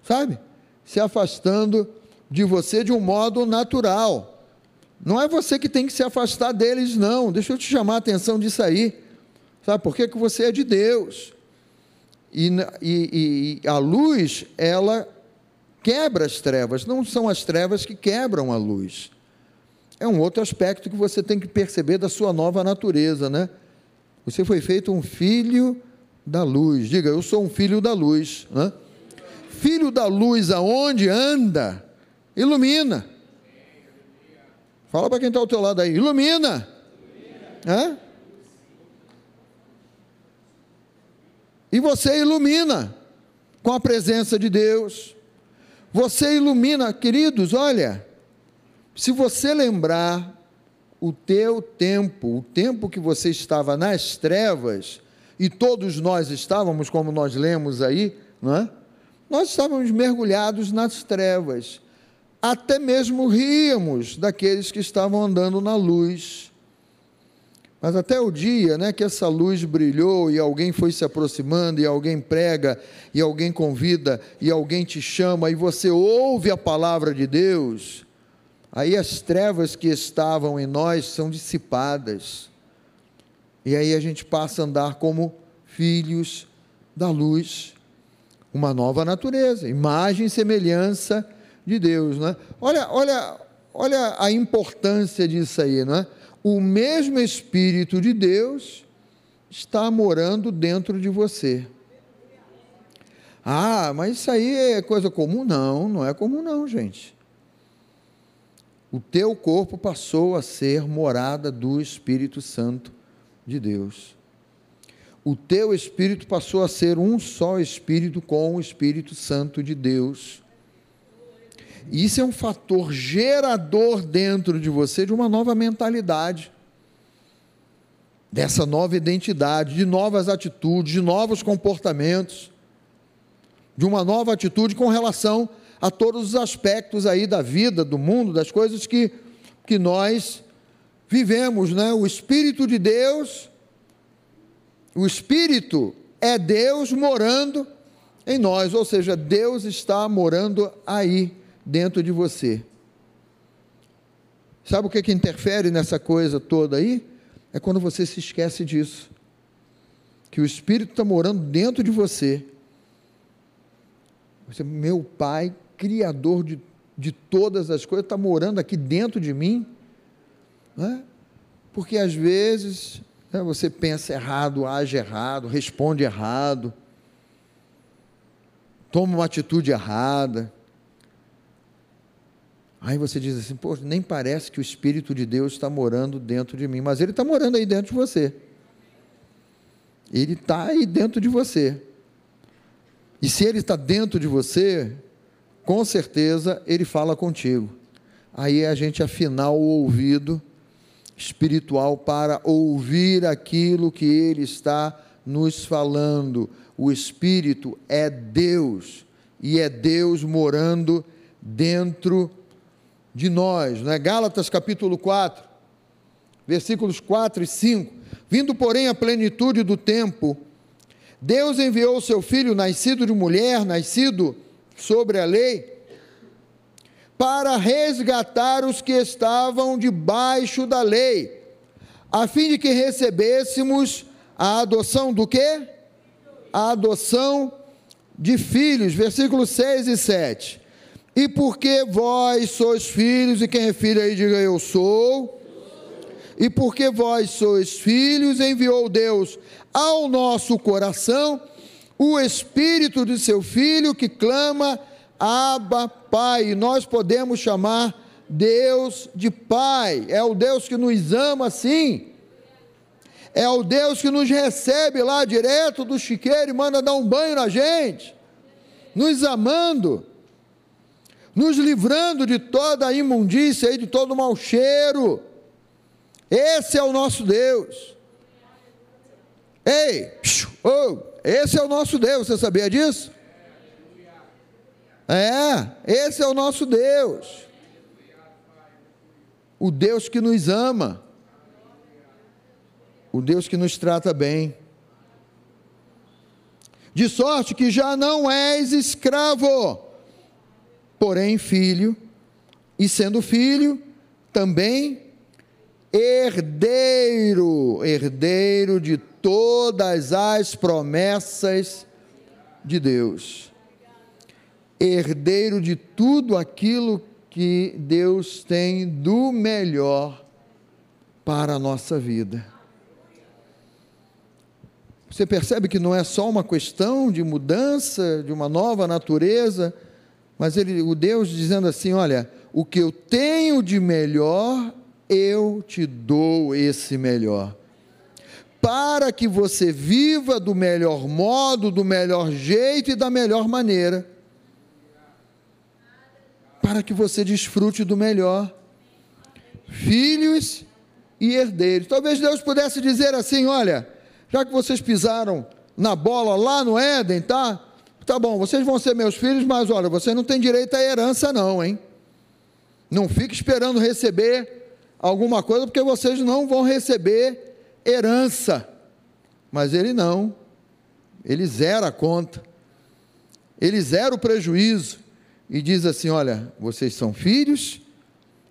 Speaker 1: sabe, se afastando de você de um modo natural. Não é você que tem que se afastar deles, não. Deixa eu te chamar a atenção disso aí. Sabe por quê? Que você é de Deus. E, e, e, a luz, ela quebra as trevas, não são as trevas que quebram a luz. É um outro aspecto que você tem que perceber da sua nova natureza, né? Você foi feito um filho da luz. Diga, eu sou um filho da luz. Né? Filho da luz, aonde anda, ilumina. Fala para quem está ao teu lado aí, ilumina. ilumina. E você ilumina com a presença de Deus. Você ilumina, queridos, olha, se você lembrar o teu tempo, o tempo que você estava nas trevas, e todos nós estávamos, como nós lemos aí, não é? nós estávamos mergulhados nas trevas, até mesmo ríamos daqueles que estavam andando na luz. Mas até o dia né, que essa luz brilhou e alguém foi se aproximando, e alguém prega, e alguém convida, e alguém te chama, e você ouve a palavra de Deus, aí as trevas que estavam em nós são dissipadas. E aí a gente passa a andar como filhos da luz, uma nova natureza, imagem e semelhança de Deus. Né? Olha, olha, olha a importância disso aí, não é? o mesmo Espírito de Deus está morando dentro de você. Ah, mas isso aí é coisa comum? Não, não é comum não, gente. O teu corpo passou a ser morada do Espírito Santo de Deus. O teu espírito passou a ser um só espírito com o Espírito Santo de Deus. Isso é um fator gerador dentro de você de uma nova mentalidade, dessa nova identidade, de novas atitudes, de novos comportamentos, de uma nova atitude com relação a todos os aspectos aí da vida, do mundo, das coisas que, que nós vivemos, né? O Espírito de Deus, o Espírito é Deus morando em nós, ou seja, Deus está morando aí dentro de você. Sabe o que, que interfere nessa coisa toda aí? É quando você se esquece disso. Que o Espírito está morando dentro de você. Você, meu Pai, Criador de, de todas as coisas, está morando aqui dentro de mim. Né? Porque às vezes né, você pensa errado, age errado, responde errado, toma uma atitude errada. Aí você diz assim, pô, nem parece que o Espírito de Deus está morando dentro de mim, mas ele está morando aí dentro de você. Ele está aí dentro de você. E se ele está dentro de você, com certeza ele fala contigo. Aí é a gente afinar o ouvido espiritual para ouvir aquilo que ele está nos falando. O Espírito é Deus e é Deus morando dentro de nós, né? Gálatas capítulo 4, versículos 4 e 5. Vindo, porém, a plenitude do tempo, Deus enviou o seu filho, nascido de mulher, nascido sobre a lei, para resgatar os que estavam debaixo da lei, a fim de que recebêssemos a adoção do quê? A adoção de filhos, versículos 6 e 7. E porque vós sois filhos, e quem é filho aí diga eu sou. E porque vós sois filhos, enviou Deus ao nosso coração o Espírito de seu Filho que clama, Abba, Pai. Nós podemos chamar Deus de Pai. É o Deus que nos ama sim. É o Deus que nos recebe lá direto do chiqueiro e manda dar um banho na gente, nos amando nos livrando de toda a imundícia e de todo o mau cheiro. Esse é o nosso Deus. Ei, oh, esse é o nosso Deus, você sabia disso? É, esse é o nosso Deus. O Deus que nos ama. O Deus que nos trata bem. De sorte que já não és escravo, porém filho, e sendo filho, também herdeiro, herdeiro de todas as promessas de Deus. Herdeiro de tudo aquilo que Deus tem do melhor para a nossa vida. Você percebe que não é só uma questão de mudança, de uma nova natureza, mas ele, o Deus dizendo assim: olha, o que eu tenho de melhor, eu te dou esse melhor. Para que você viva do melhor modo, do melhor jeito e da melhor maneira. Para que você desfrute do melhor. Filhos e herdeiros. Talvez Deus pudesse dizer assim: olha, já que vocês pisaram na bola lá no Éden, tá? Tá bom, vocês vão ser meus filhos, mas olha, vocês não têm direito à herança, não, hein? Não fique esperando receber alguma coisa, porque vocês não vão receber herança. Mas ele não, ele zera a conta, ele zera o prejuízo e diz assim: olha, vocês são filhos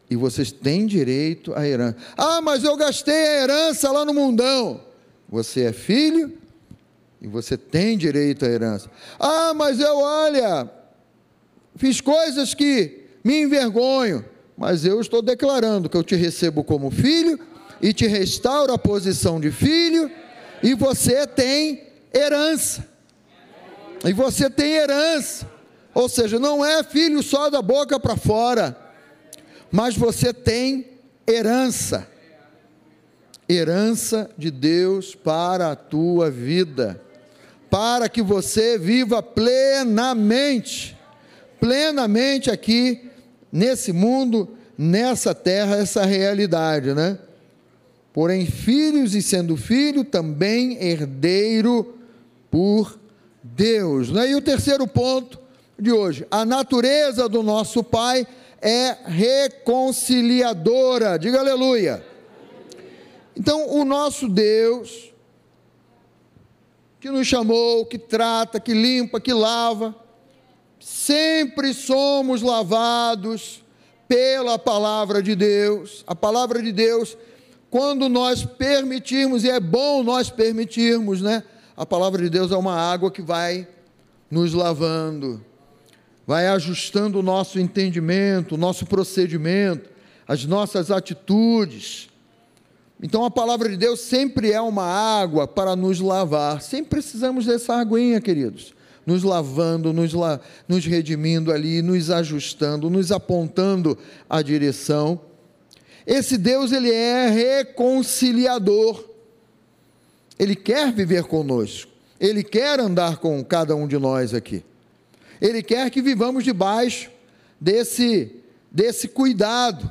Speaker 1: e vocês têm direito à herança. Ah, mas eu gastei a herança lá no mundão. Você é filho e você tem direito à herança. Ah, mas eu, olha, fiz coisas que me envergonho, mas eu estou declarando que eu te recebo como filho e te restauro a posição de filho, e você tem herança. E você tem herança. Ou seja, não é filho só da boca para fora, mas você tem herança. Herança de Deus para a tua vida para que você viva plenamente, plenamente aqui nesse mundo, nessa terra, essa realidade, né? Porém, filhos e sendo filho, também herdeiro por Deus. Né? E o terceiro ponto de hoje, a natureza do nosso Pai é reconciliadora. Diga aleluia. Então, o nosso Deus, que nos chamou, que trata, que limpa, que lava. Sempre somos lavados pela palavra de Deus. A palavra de Deus, quando nós permitirmos, e é bom nós permitirmos, né? A palavra de Deus é uma água que vai nos lavando, vai ajustando o nosso entendimento, o nosso procedimento, as nossas atitudes então a palavra de Deus sempre é uma água para nos lavar. Sempre precisamos dessa aguinha, queridos. Nos lavando, nos, la nos redimindo ali, nos ajustando, nos apontando a direção. Esse Deus, ele é reconciliador. Ele quer viver conosco. Ele quer andar com cada um de nós aqui. Ele quer que vivamos debaixo desse, desse cuidado,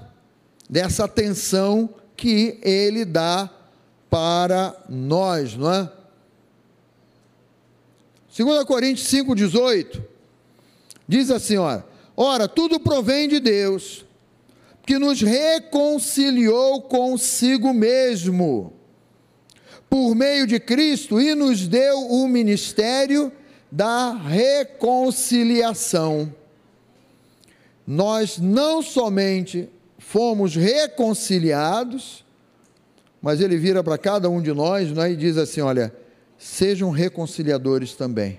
Speaker 1: dessa atenção que ele dá para nós, não é? 2 Coríntios 5,18 diz assim: ora, ora, tudo provém de Deus, que nos reconciliou consigo mesmo, por meio de Cristo, e nos deu o ministério da reconciliação. Nós não somente fomos reconciliados, mas ele vira para cada um de nós né, e diz assim: olha, sejam reconciliadores também.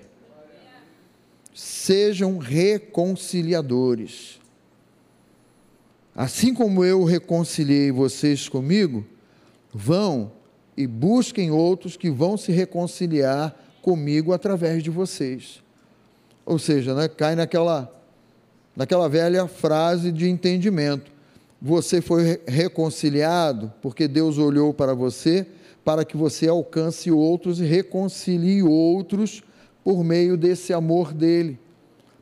Speaker 1: Sejam reconciliadores. Assim como eu reconciliei vocês comigo, vão e busquem outros que vão se reconciliar comigo através de vocês. Ou seja, né, cai naquela, naquela velha frase de entendimento você foi reconciliado porque Deus olhou para você para que você alcance outros e reconcilie outros por meio desse amor dele,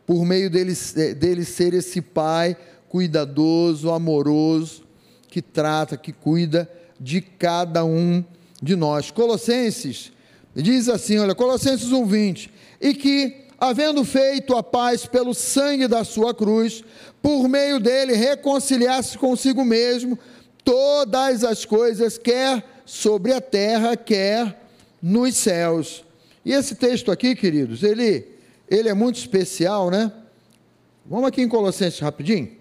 Speaker 1: por meio dele, dele ser esse pai cuidadoso, amoroso, que trata, que cuida de cada um de nós. Colossenses Diz assim, olha, Colossenses 1:20, e que havendo feito a paz pelo sangue da sua cruz, por meio dele reconciliasse consigo mesmo todas as coisas, quer sobre a terra, quer nos céus. E esse texto aqui, queridos, ele ele é muito especial, né? Vamos aqui em Colossenses rapidinho.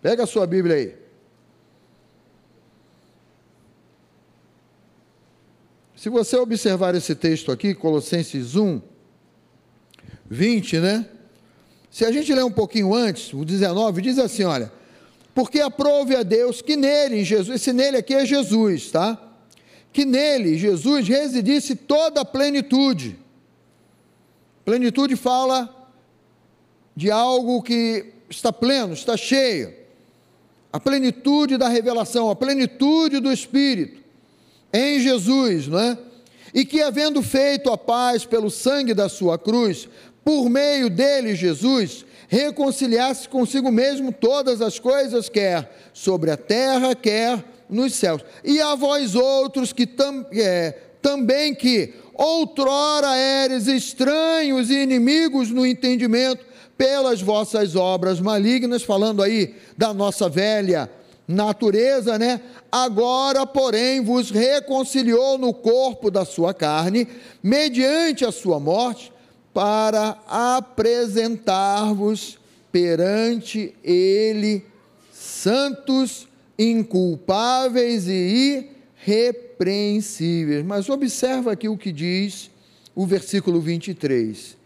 Speaker 1: Pega a sua Bíblia aí. Se você observar esse texto aqui, Colossenses 1, 20, né? Se a gente ler um pouquinho antes, o 19, diz assim: olha, porque aprove a Deus que nele, Jesus, esse nele aqui é Jesus, tá? Que nele, Jesus, residisse toda a plenitude. Plenitude fala de algo que está pleno, está cheio. A plenitude da revelação, a plenitude do Espírito em Jesus, não é? E que, havendo feito a paz pelo sangue da sua cruz, por meio dele, Jesus, reconciliasse consigo mesmo todas as coisas, quer sobre a terra, quer nos céus. E a vós outros que tam, é, também que outrora eres estranhos e inimigos no entendimento pelas vossas obras malignas, falando aí da nossa velha natureza, né? Agora, porém, vos reconciliou no corpo da sua carne, mediante a sua morte, para apresentar-vos perante ele santos, inculpáveis e irrepreensíveis. Mas observa aqui o que diz o versículo 23.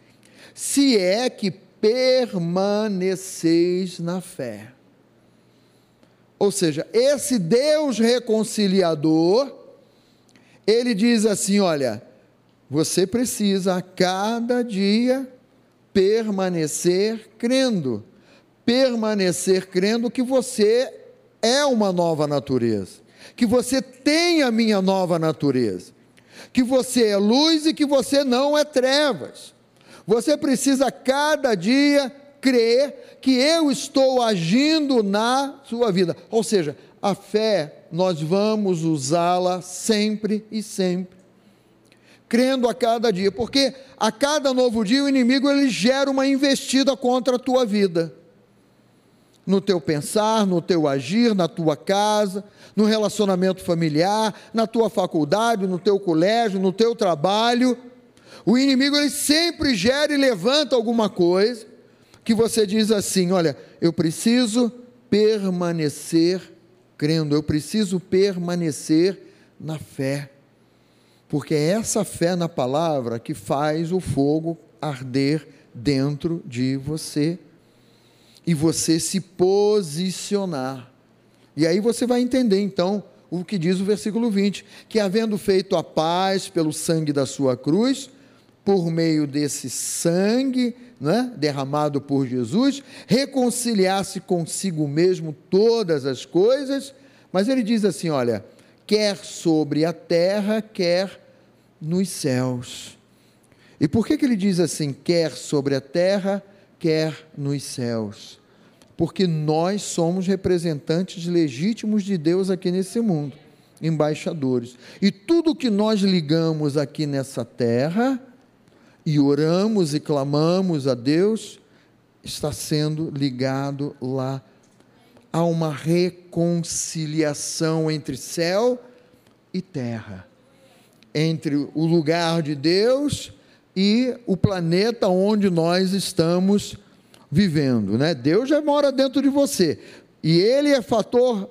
Speaker 1: Se é que permaneceis na fé ou seja, esse Deus reconciliador, ele diz assim: olha, você precisa a cada dia permanecer crendo, permanecer crendo que você é uma nova natureza, que você tem a minha nova natureza, que você é luz e que você não é trevas. Você precisa cada dia crer que eu estou agindo na sua vida. Ou seja, a fé nós vamos usá-la sempre e sempre. Crendo a cada dia, porque a cada novo dia o inimigo ele gera uma investida contra a tua vida. No teu pensar, no teu agir, na tua casa, no relacionamento familiar, na tua faculdade, no teu colégio, no teu trabalho. O inimigo ele sempre gera e levanta alguma coisa que você diz assim: olha, eu preciso permanecer crendo, eu preciso permanecer na fé, porque é essa fé na palavra que faz o fogo arder dentro de você e você se posicionar. E aí você vai entender então o que diz o versículo 20: que havendo feito a paz pelo sangue da sua cruz, por meio desse sangue né, derramado por Jesus, reconciliasse consigo mesmo todas as coisas, mas ele diz assim: olha, quer sobre a terra, quer nos céus. E por que, que ele diz assim, quer sobre a terra, quer nos céus? Porque nós somos representantes legítimos de Deus aqui nesse mundo, embaixadores. E tudo que nós ligamos aqui nessa terra, e oramos e clamamos a Deus, está sendo ligado lá. Há uma reconciliação entre céu e terra, entre o lugar de Deus e o planeta onde nós estamos vivendo, né? Deus já mora dentro de você e Ele é fator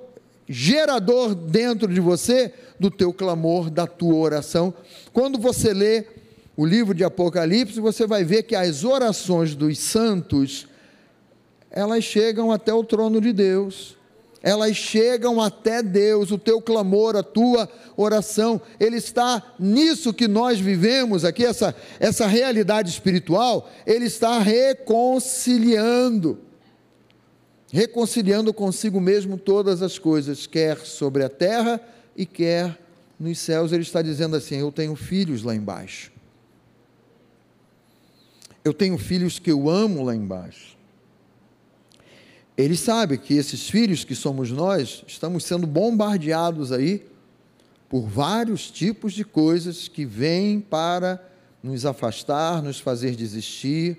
Speaker 1: gerador dentro de você do teu clamor, da tua oração. Quando você lê o livro de Apocalipse, você vai ver que as orações dos santos, elas chegam até o trono de Deus. Elas chegam até Deus, o teu clamor, a tua oração, ele está nisso que nós vivemos aqui, essa, essa realidade espiritual, ele está reconciliando, reconciliando consigo mesmo todas as coisas, quer sobre a terra e quer nos céus. Ele está dizendo assim: Eu tenho filhos lá embaixo. Eu tenho filhos que eu amo lá embaixo. Ele sabe que esses filhos que somos nós, estamos sendo bombardeados aí por vários tipos de coisas que vêm para nos afastar, nos fazer desistir,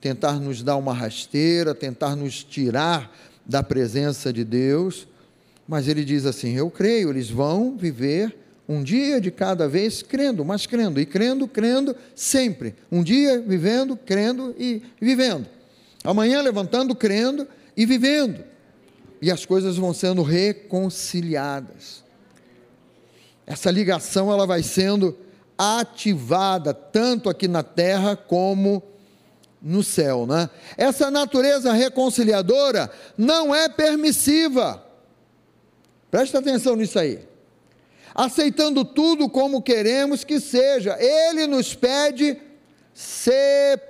Speaker 1: tentar nos dar uma rasteira, tentar nos tirar da presença de Deus. Mas ele diz assim: Eu creio, eles vão viver um dia de cada vez, crendo, mas crendo, e crendo, crendo, sempre. Um dia vivendo, crendo e vivendo. Amanhã levantando, crendo e vivendo. E as coisas vão sendo reconciliadas. Essa ligação ela vai sendo ativada tanto aqui na terra como no céu, né? Essa natureza reconciliadora não é permissiva. Presta atenção nisso aí. Aceitando tudo como queremos que seja, ele nos pede separação.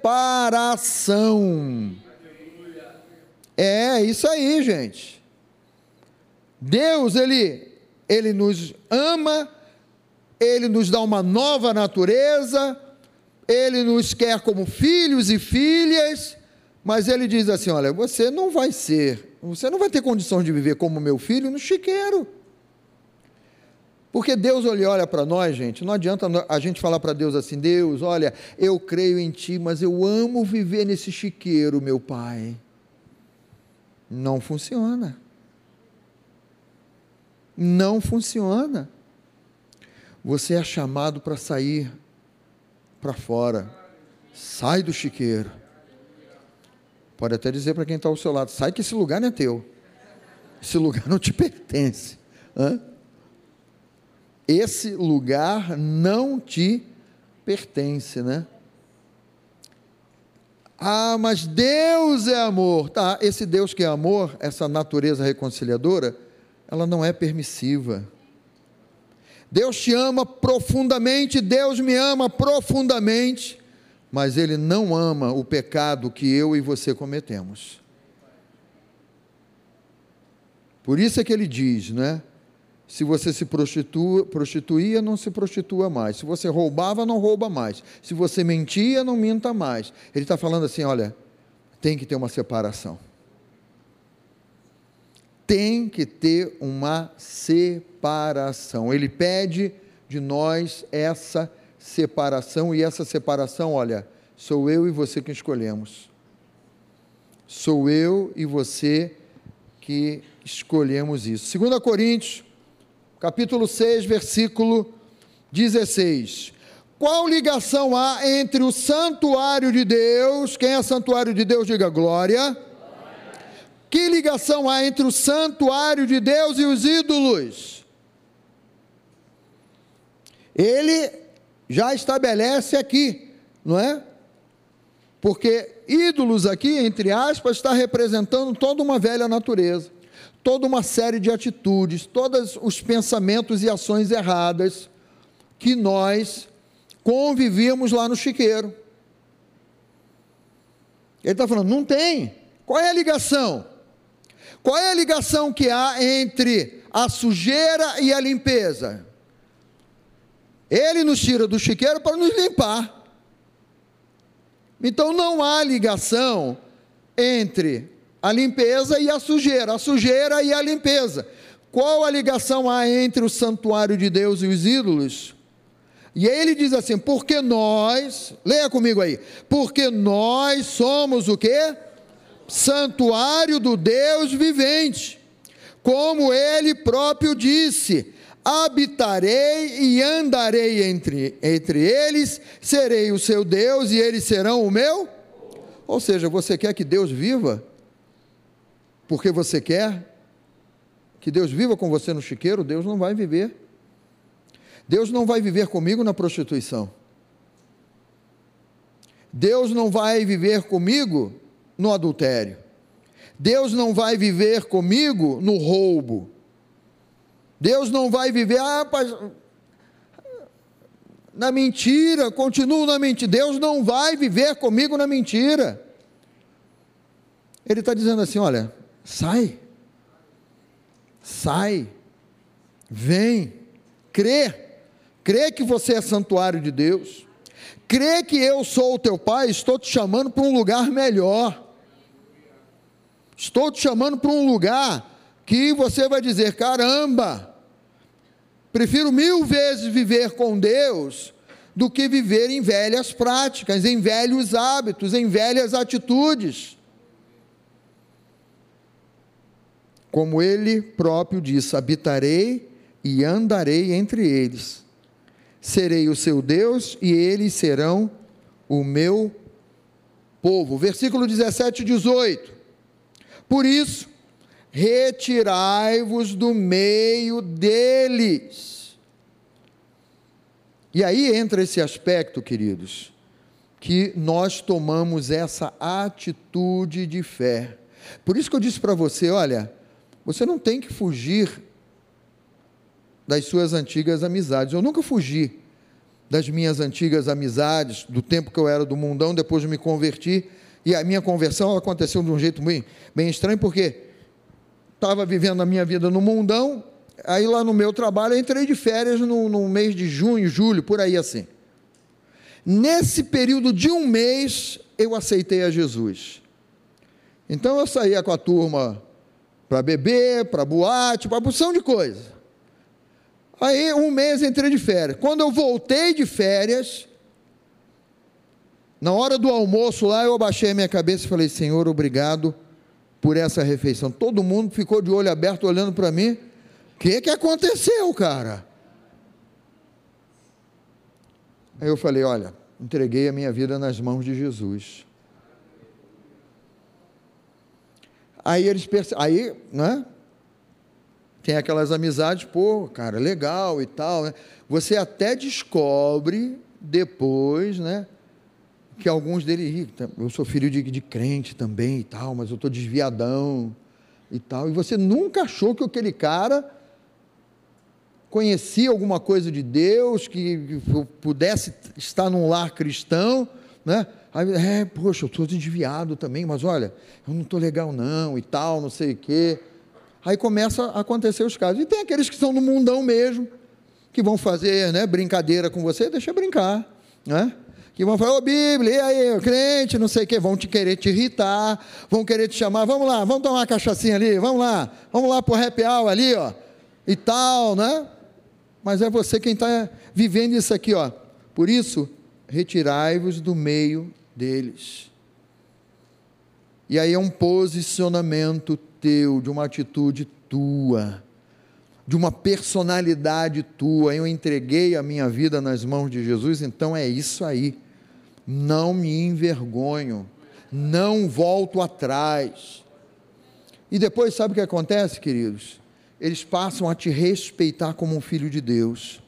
Speaker 1: É isso aí, gente. Deus, ele, ele nos ama, ele nos dá uma nova natureza, ele nos quer como filhos e filhas, mas ele diz assim: olha, você não vai ser, você não vai ter condição de viver como meu filho no chiqueiro. Porque Deus olha para nós, gente, não adianta a gente falar para Deus assim: Deus, olha, eu creio em Ti, mas eu amo viver nesse chiqueiro, meu Pai. Não funciona. Não funciona. Você é chamado para sair para fora. Sai do chiqueiro. Pode até dizer para quem está ao seu lado: sai que esse lugar não é teu. Esse lugar não te pertence. Hã? Esse lugar não te pertence, né? Ah, mas Deus é amor. Tá, esse Deus que é amor, essa natureza reconciliadora, ela não é permissiva. Deus te ama profundamente, Deus me ama profundamente, mas Ele não ama o pecado que eu e você cometemos. Por isso é que Ele diz, né? Se você se prostitua, prostituía, não se prostitua mais. Se você roubava, não rouba mais. Se você mentia, não minta mais. Ele está falando assim: olha, tem que ter uma separação. Tem que ter uma separação. Ele pede de nós essa separação, e essa separação, olha, sou eu e você que escolhemos. Sou eu e você que escolhemos isso. 2 Coríntios capítulo 6, versículo 16. Qual ligação há entre o santuário de Deus? Quem é santuário de Deus, diga glória. Que ligação há entre o santuário de Deus e os ídolos? Ele já estabelece aqui, não é? Porque ídolos aqui, entre aspas, está representando toda uma velha natureza toda uma série de atitudes, todos os pensamentos e ações erradas que nós convivíamos lá no chiqueiro. Ele está falando, não tem. Qual é a ligação? Qual é a ligação que há entre a sujeira e a limpeza? Ele nos tira do chiqueiro para nos limpar. Então não há ligação entre a limpeza e a sujeira, a sujeira e a limpeza. Qual a ligação há entre o santuário de Deus e os ídolos? E aí ele diz assim: porque nós, leia comigo aí, porque nós somos o que? Santuário do Deus vivente, como ele próprio disse: habitarei e andarei entre, entre eles, serei o seu Deus e eles serão o meu? Ou seja, você quer que Deus viva? Porque você quer que Deus viva com você no chiqueiro, Deus não vai viver. Deus não vai viver comigo na prostituição. Deus não vai viver comigo no adultério. Deus não vai viver comigo no roubo. Deus não vai viver ah, na mentira, continuo na mentira. Deus não vai viver comigo na mentira. Ele está dizendo assim: olha, Sai. Sai. Vem. Crê. Crê que você é santuário de Deus. Crê que eu sou o teu pai, estou te chamando para um lugar melhor. Estou te chamando para um lugar que você vai dizer: caramba, Prefiro mil vezes viver com Deus do que viver em velhas práticas, em velhos hábitos, em velhas atitudes. Como ele próprio disse: habitarei e andarei entre eles. Serei o seu Deus e eles serão o meu povo. Versículo 17 e 18. Por isso, retirai-vos do meio deles. E aí entra esse aspecto, queridos, que nós tomamos essa atitude de fé. Por isso que eu disse para você: olha, você não tem que fugir das suas antigas amizades. Eu nunca fugi das minhas antigas amizades, do tempo que eu era do mundão, depois de me converti. E a minha conversão aconteceu de um jeito bem, bem estranho, porque estava vivendo a minha vida no mundão, aí lá no meu trabalho eu entrei de férias no, no mês de junho, julho, por aí assim. Nesse período de um mês, eu aceitei a Jesus. Então eu saía com a turma para beber, para boate, para porção de coisa. Aí, um mês entrei de férias. Quando eu voltei de férias, na hora do almoço lá, eu abaixei a minha cabeça e falei: Senhor, obrigado por essa refeição. Todo mundo ficou de olho aberto olhando para mim. O que, que aconteceu, cara? Aí eu falei: Olha, entreguei a minha vida nas mãos de Jesus. Aí eles percebem, aí, né? tem aquelas amizades, pô, cara, legal e tal, né? Você até descobre depois, né? Que alguns deles, eu sou filho de, de crente também e tal, mas eu estou desviadão e tal. E você nunca achou que aquele cara conhecia alguma coisa de Deus, que, que pudesse estar num lar cristão, né? Aí, é, poxa, eu estou desviado também, mas olha, eu não estou legal não e tal, não sei o quê. Aí começa a acontecer os casos. E tem aqueles que são no mundão mesmo, que vão fazer né, brincadeira com você, deixa brincar, né? que vão falar, ô Bíblia, e aí, crente, não sei o quê, vão te querer te irritar, vão querer te chamar, vamos lá, vamos tomar uma cachaçinha ali, vamos lá, vamos lá para o happy hour ali, ó, e tal, né? Mas é você quem está vivendo isso aqui, ó. Por isso, retirai-vos do meio deles. E aí é um posicionamento teu, de uma atitude tua, de uma personalidade tua. Eu entreguei a minha vida nas mãos de Jesus, então é isso aí. Não me envergonho, não volto atrás. E depois, sabe o que acontece, queridos? Eles passam a te respeitar como um filho de Deus.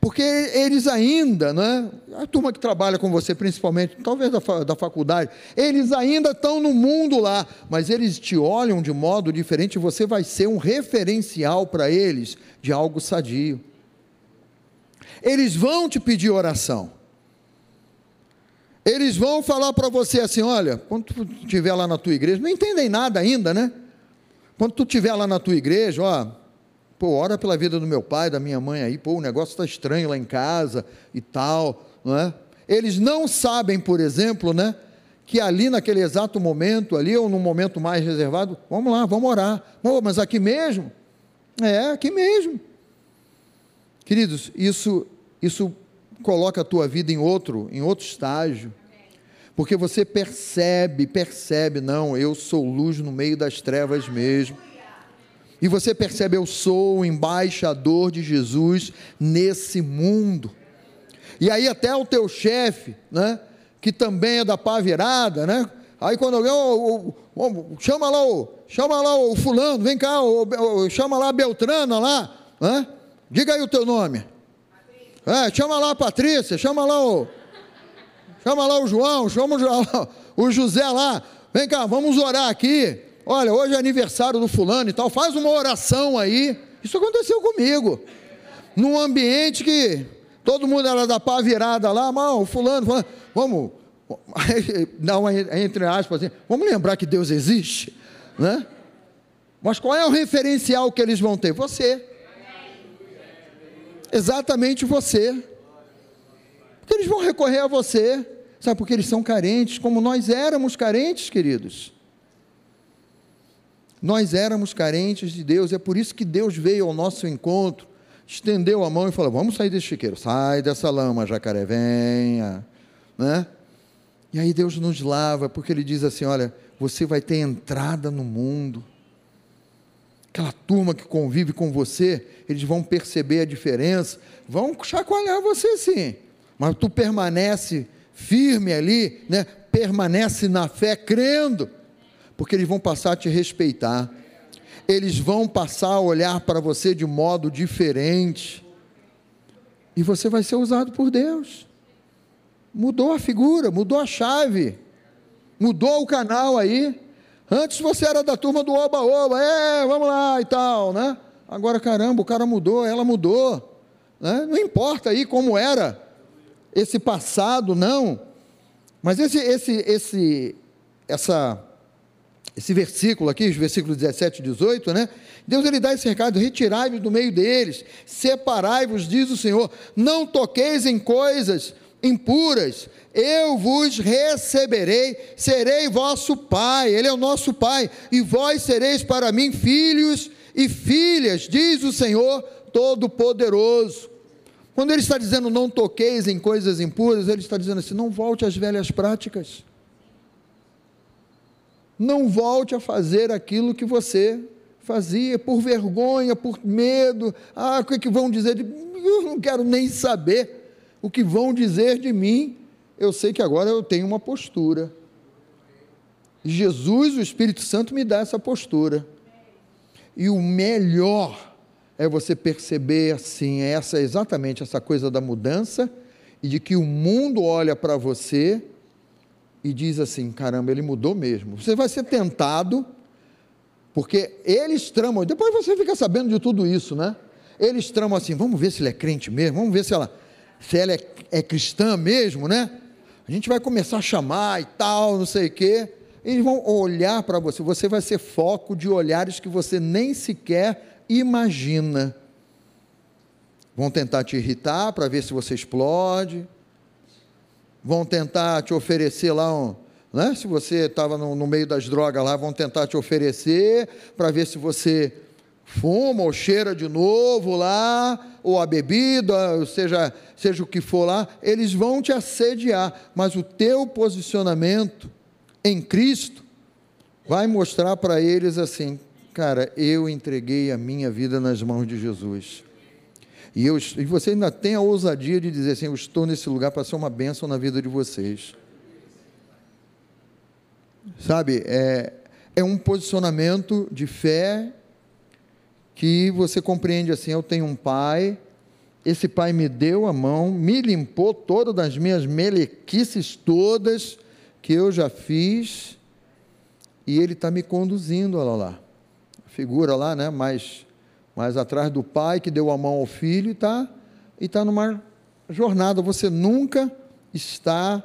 Speaker 1: Porque eles ainda, né, a turma que trabalha com você, principalmente, talvez da, da faculdade, eles ainda estão no mundo lá, mas eles te olham de modo diferente, você vai ser um referencial para eles de algo sadio. Eles vão te pedir oração. Eles vão falar para você assim: olha, quando tu estiver lá na tua igreja, não entendem nada ainda, né? Quando tu estiver lá na tua igreja, ó, Pô, ora pela vida do meu pai, da minha mãe aí, pô, o negócio está estranho lá em casa e tal, não é? Eles não sabem, por exemplo, né, que ali naquele exato momento, ali ou num momento mais reservado, vamos lá, vamos orar. Pô, mas aqui mesmo? É, aqui mesmo. Queridos, isso, isso coloca a tua vida em outro, em outro estágio. Porque você percebe, percebe, não, eu sou luz no meio das trevas mesmo. E você percebe, eu sou o embaixador de Jesus nesse mundo. E aí até o teu chefe, né, que também é da pá virada, né? Aí quando alguém, oh, oh, oh, chama lá o, chama lá o fulano, vem cá, chama lá a Beltrana lá, né? Diga aí o teu nome. É, chama lá a Patrícia, chama lá o, chama lá o João, chama o, *laughs* o José lá. Vem cá, vamos orar aqui. Olha, hoje é aniversário do fulano e tal, faz uma oração aí. Isso aconteceu comigo. Num ambiente que todo mundo era da pá virada lá, mas o fulano, fulano vamos, *laughs* não, entre aspas, assim, vamos lembrar que Deus existe, né? Mas qual é o referencial que eles vão ter? Você. Exatamente você. Porque eles vão recorrer a você. Sabe, porque eles são carentes, como nós éramos carentes, queridos. Nós éramos carentes de Deus, é por isso que Deus veio ao nosso encontro estendeu a mão e falou: Vamos sair desse chiqueiro, sai dessa lama, jacaré, venha. Né? E aí Deus nos lava, porque Ele diz assim: Olha, você vai ter entrada no mundo. Aquela turma que convive com você, eles vão perceber a diferença, vão chacoalhar você sim, mas tu permanece firme ali, né? permanece na fé, crendo, porque eles vão passar a te respeitar eles vão passar a olhar para você de modo diferente. E você vai ser usado por Deus. Mudou a figura, mudou a chave, mudou o canal aí. Antes você era da turma do oba-oba, é, vamos lá e tal, né? Agora, caramba, o cara mudou, ela mudou. Né? Não importa aí como era esse passado, não. Mas esse, esse, esse, essa esse versículo aqui, os versículos 17 e 18, né? Deus ele dá esse recado: retirai-vos do meio deles, separai-vos, diz o Senhor, não toqueis em coisas impuras, eu vos receberei, serei vosso pai, ele é o nosso pai, e vós sereis para mim filhos e filhas, diz o Senhor Todo-Poderoso. Quando ele está dizendo não toqueis em coisas impuras, ele está dizendo assim: não volte às velhas práticas não volte a fazer aquilo que você fazia, por vergonha, por medo. Ah, o que, é que vão dizer de mim? Eu não quero nem saber o que vão dizer de mim. Eu sei que agora eu tenho uma postura. Jesus, o Espírito Santo, me dá essa postura. E o melhor é você perceber assim, essa exatamente essa coisa da mudança e de que o mundo olha para você e diz assim: caramba, ele mudou mesmo. Você vai ser tentado, porque eles tramam, depois você fica sabendo de tudo isso, né? Eles tramam assim: vamos ver se ele é crente mesmo, vamos ver se ela, se ela é, é cristã mesmo, né? A gente vai começar a chamar e tal, não sei o quê. Eles vão olhar para você, você vai ser foco de olhares que você nem sequer imagina. Vão tentar te irritar para ver se você explode vão tentar te oferecer lá um. Né? Se você estava no, no, meio das drogas lá, vão tentar te oferecer para ver se você fuma ou cheira de novo lá, ou a bebida, seja, seja o que for lá, eles vão te assediar, mas o teu posicionamento em Cristo vai mostrar para eles assim: cara, eu entreguei a minha vida nas mãos de Jesus. E, eu, e você ainda tem a ousadia de dizer assim: Eu estou nesse lugar para ser uma bênção na vida de vocês. Sabe, é, é um posicionamento de fé que você compreende assim: Eu tenho um pai, esse pai me deu a mão, me limpou todas as minhas melequices todas que eu já fiz, e ele está me conduzindo, olha lá. Figura lá, né? Mais mas atrás do pai que deu a mão ao filho e está e tá numa jornada. Você nunca está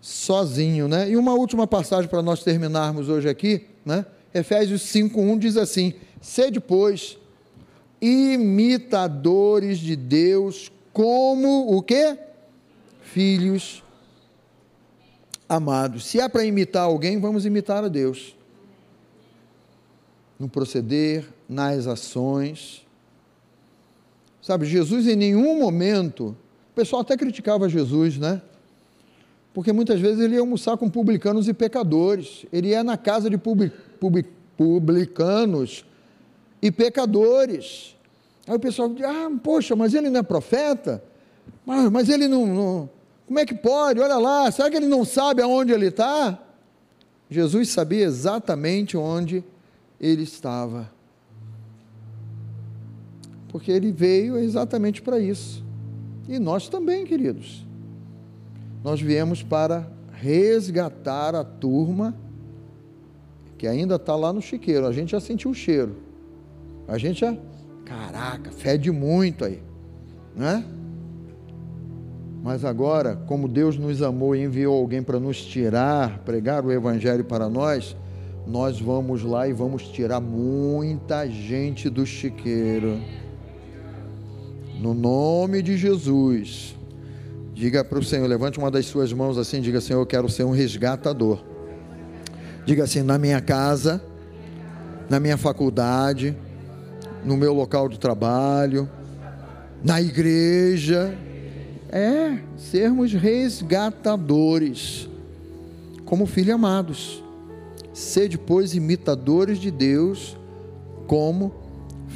Speaker 1: sozinho, né? E uma última passagem para nós terminarmos hoje aqui, né? Efésios 5:1 diz assim: "Sede, pois, imitadores de Deus, como o quê? Filhos amados. Se é para imitar alguém, vamos imitar a Deus. No proceder, nas ações. Sabe, Jesus em nenhum momento, o pessoal até criticava Jesus, né? Porque muitas vezes ele ia almoçar com publicanos e pecadores, ele ia na casa de publicanos e pecadores. Aí o pessoal diz: ah, poxa, mas ele não é profeta? Mas, mas ele não, não. Como é que pode? Olha lá, será que ele não sabe aonde ele está? Jesus sabia exatamente onde ele estava porque ele veio exatamente para isso. E nós também, queridos. Nós viemos para resgatar a turma que ainda está lá no chiqueiro. A gente já sentiu o cheiro. A gente já, caraca, fede muito aí, né? Mas agora, como Deus nos amou e enviou alguém para nos tirar, pregar o Evangelho para nós, nós vamos lá e vamos tirar muita gente do chiqueiro. No nome de Jesus. Diga para o Senhor, levante uma das suas mãos assim, diga Senhor, eu quero ser um resgatador. Diga assim, na minha casa, na minha faculdade, no meu local de trabalho, na igreja, é sermos resgatadores, como filhos amados. Sede, pois, imitadores de Deus, como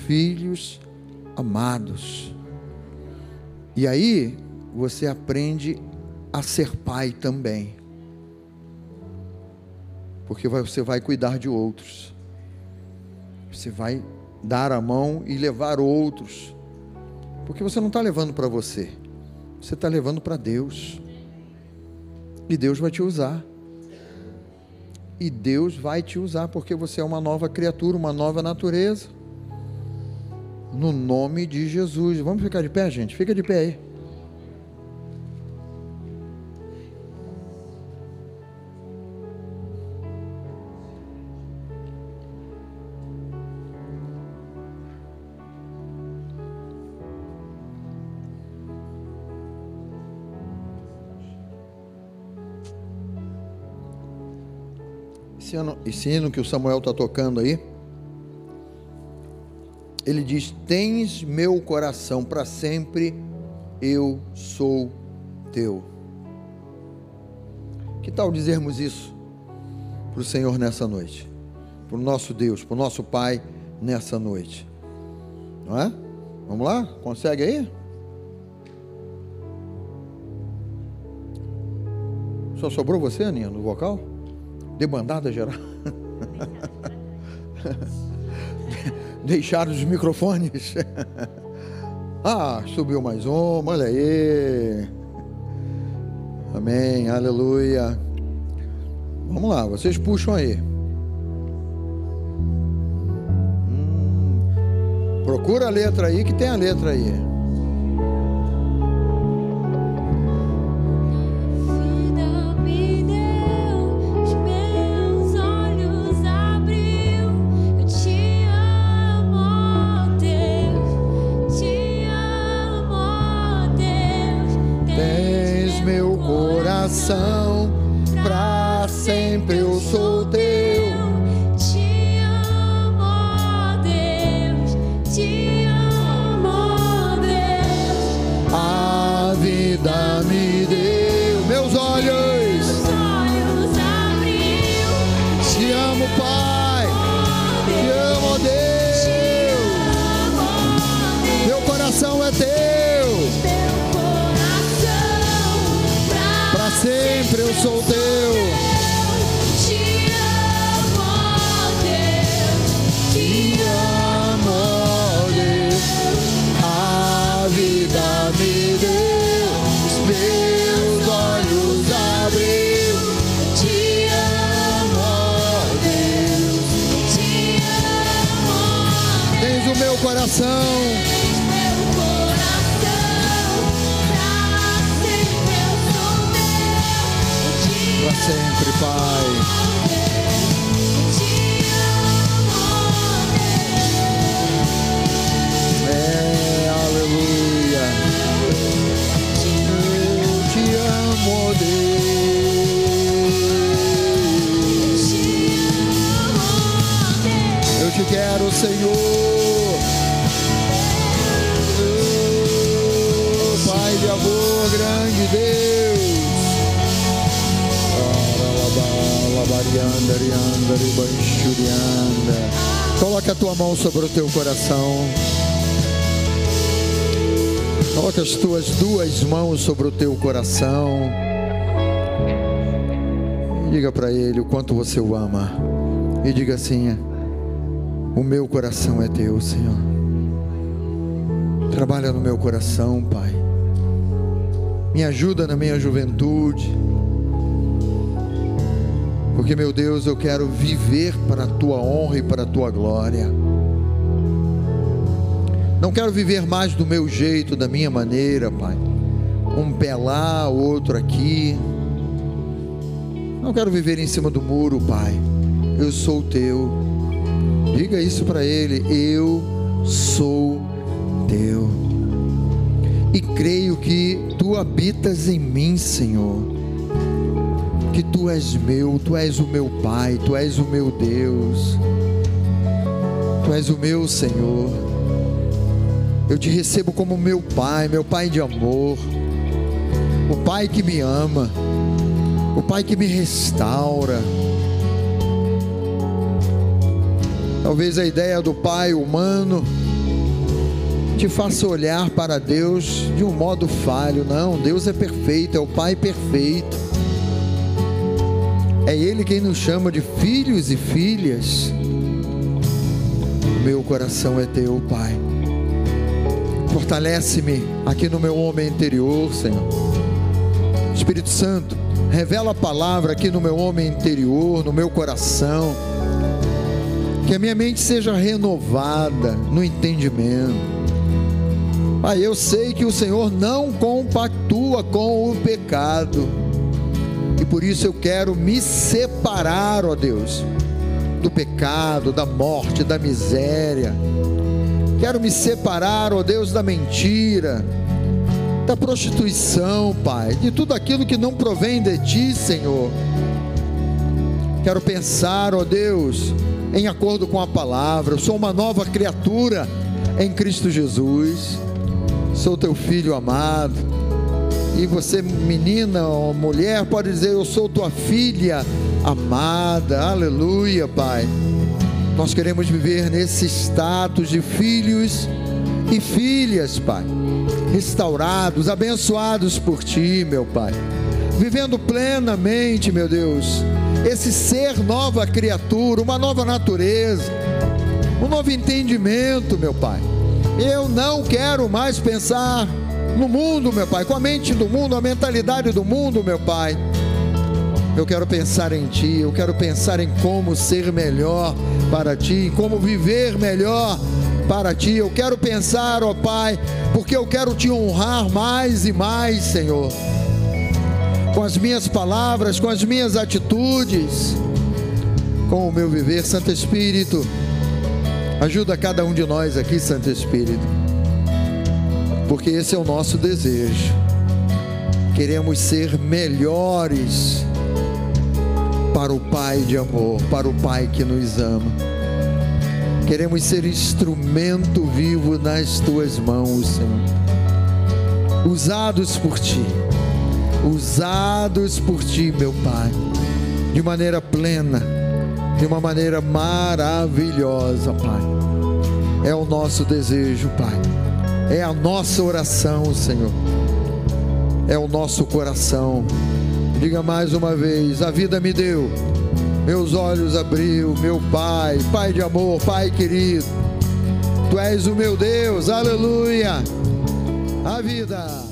Speaker 1: filhos amados. E aí, você aprende a ser pai também. Porque você vai cuidar de outros. Você vai dar a mão e levar outros. Porque você não está levando para você, você está levando para Deus. E Deus vai te usar. E Deus vai te usar porque você é uma nova criatura, uma nova natureza. No nome de Jesus. Vamos ficar de pé, gente? Fica de pé aí. esse, hino que o Samuel está tocando aí, ele diz: Tens meu coração para sempre, eu sou teu. Que tal dizermos isso para o Senhor nessa noite? Para o nosso Deus, para o nosso Pai nessa noite. Não é? Vamos lá? Consegue aí? Só sobrou você, Aninha, no vocal? Demandada geral. *laughs* *laughs* Deixaram os microfones. *laughs* ah, subiu mais um, olha aí. Amém, aleluia. Vamos lá, vocês puxam aí. Hum, procura a letra aí, que tem a letra aí. Tua mão sobre o teu coração. Coloca as tuas duas mãos sobre o teu coração. E diga para ele o quanto você o ama. E diga assim: O meu coração é teu, Senhor. Trabalha no meu coração, Pai. Me ajuda na minha juventude porque, meu Deus, eu quero viver para a tua honra e para a tua glória. Não quero viver mais do meu jeito, da minha maneira, Pai. Um pé lá, outro aqui. Não quero viver em cima do muro, Pai. Eu sou teu. Diga isso para Ele. Eu sou teu. E creio que tu habitas em mim, Senhor que tu és meu, tu és o meu Pai, tu és o meu Deus, tu és o meu Senhor. Eu te recebo como meu Pai, meu Pai de amor, o Pai que me ama, o Pai que me restaura. Talvez a ideia do Pai humano te faça olhar para Deus de um modo falho. Não, Deus é perfeito, é o Pai perfeito. É Ele quem nos chama de filhos e filhas. Meu coração é teu, Pai. Fortalece-me aqui no meu homem interior, Senhor. Espírito Santo, revela a palavra aqui no meu homem interior, no meu coração. Que a minha mente seja renovada no entendimento Pai, eu sei que o Senhor não compactua com o pecado. E por isso eu quero me separar, ó Deus, do pecado, da morte, da miséria. Quero me separar, ó Deus, da mentira, da prostituição, Pai, de tudo aquilo que não provém de Ti, Senhor. Quero pensar, ó Deus, em acordo com a palavra. Eu sou uma nova criatura em Cristo Jesus sou teu filho amado. E você, menina ou mulher, pode dizer: Eu sou tua filha amada. Aleluia, Pai. Nós queremos viver nesse status de filhos e filhas, Pai. Restaurados, abençoados por Ti, meu Pai. Vivendo plenamente, meu Deus, esse ser nova criatura, uma nova natureza, um novo entendimento, meu Pai eu não quero mais pensar no mundo, meu Pai, com a mente do mundo, a mentalidade do mundo, meu Pai. Eu quero pensar em Ti, eu quero pensar em como ser melhor para Ti, como viver melhor para Ti. Eu quero pensar, ó Pai, porque eu quero Te honrar mais e mais, Senhor, com as minhas palavras, com as minhas atitudes, com o meu viver, Santo Espírito. Ajuda cada um de nós aqui, Santo Espírito, porque esse é o nosso desejo. Queremos ser melhores para o Pai de amor, para o Pai que nos ama. Queremos ser instrumento vivo nas tuas mãos, Senhor. Usados por ti, usados por ti, meu Pai, de maneira plena de uma maneira maravilhosa, Pai. É o nosso desejo, Pai. É a nossa oração, Senhor. É o nosso coração. Diga mais uma vez: a vida me deu, meus olhos abriu, meu Pai, Pai de amor, Pai querido. Tu és o meu Deus, aleluia. A vida.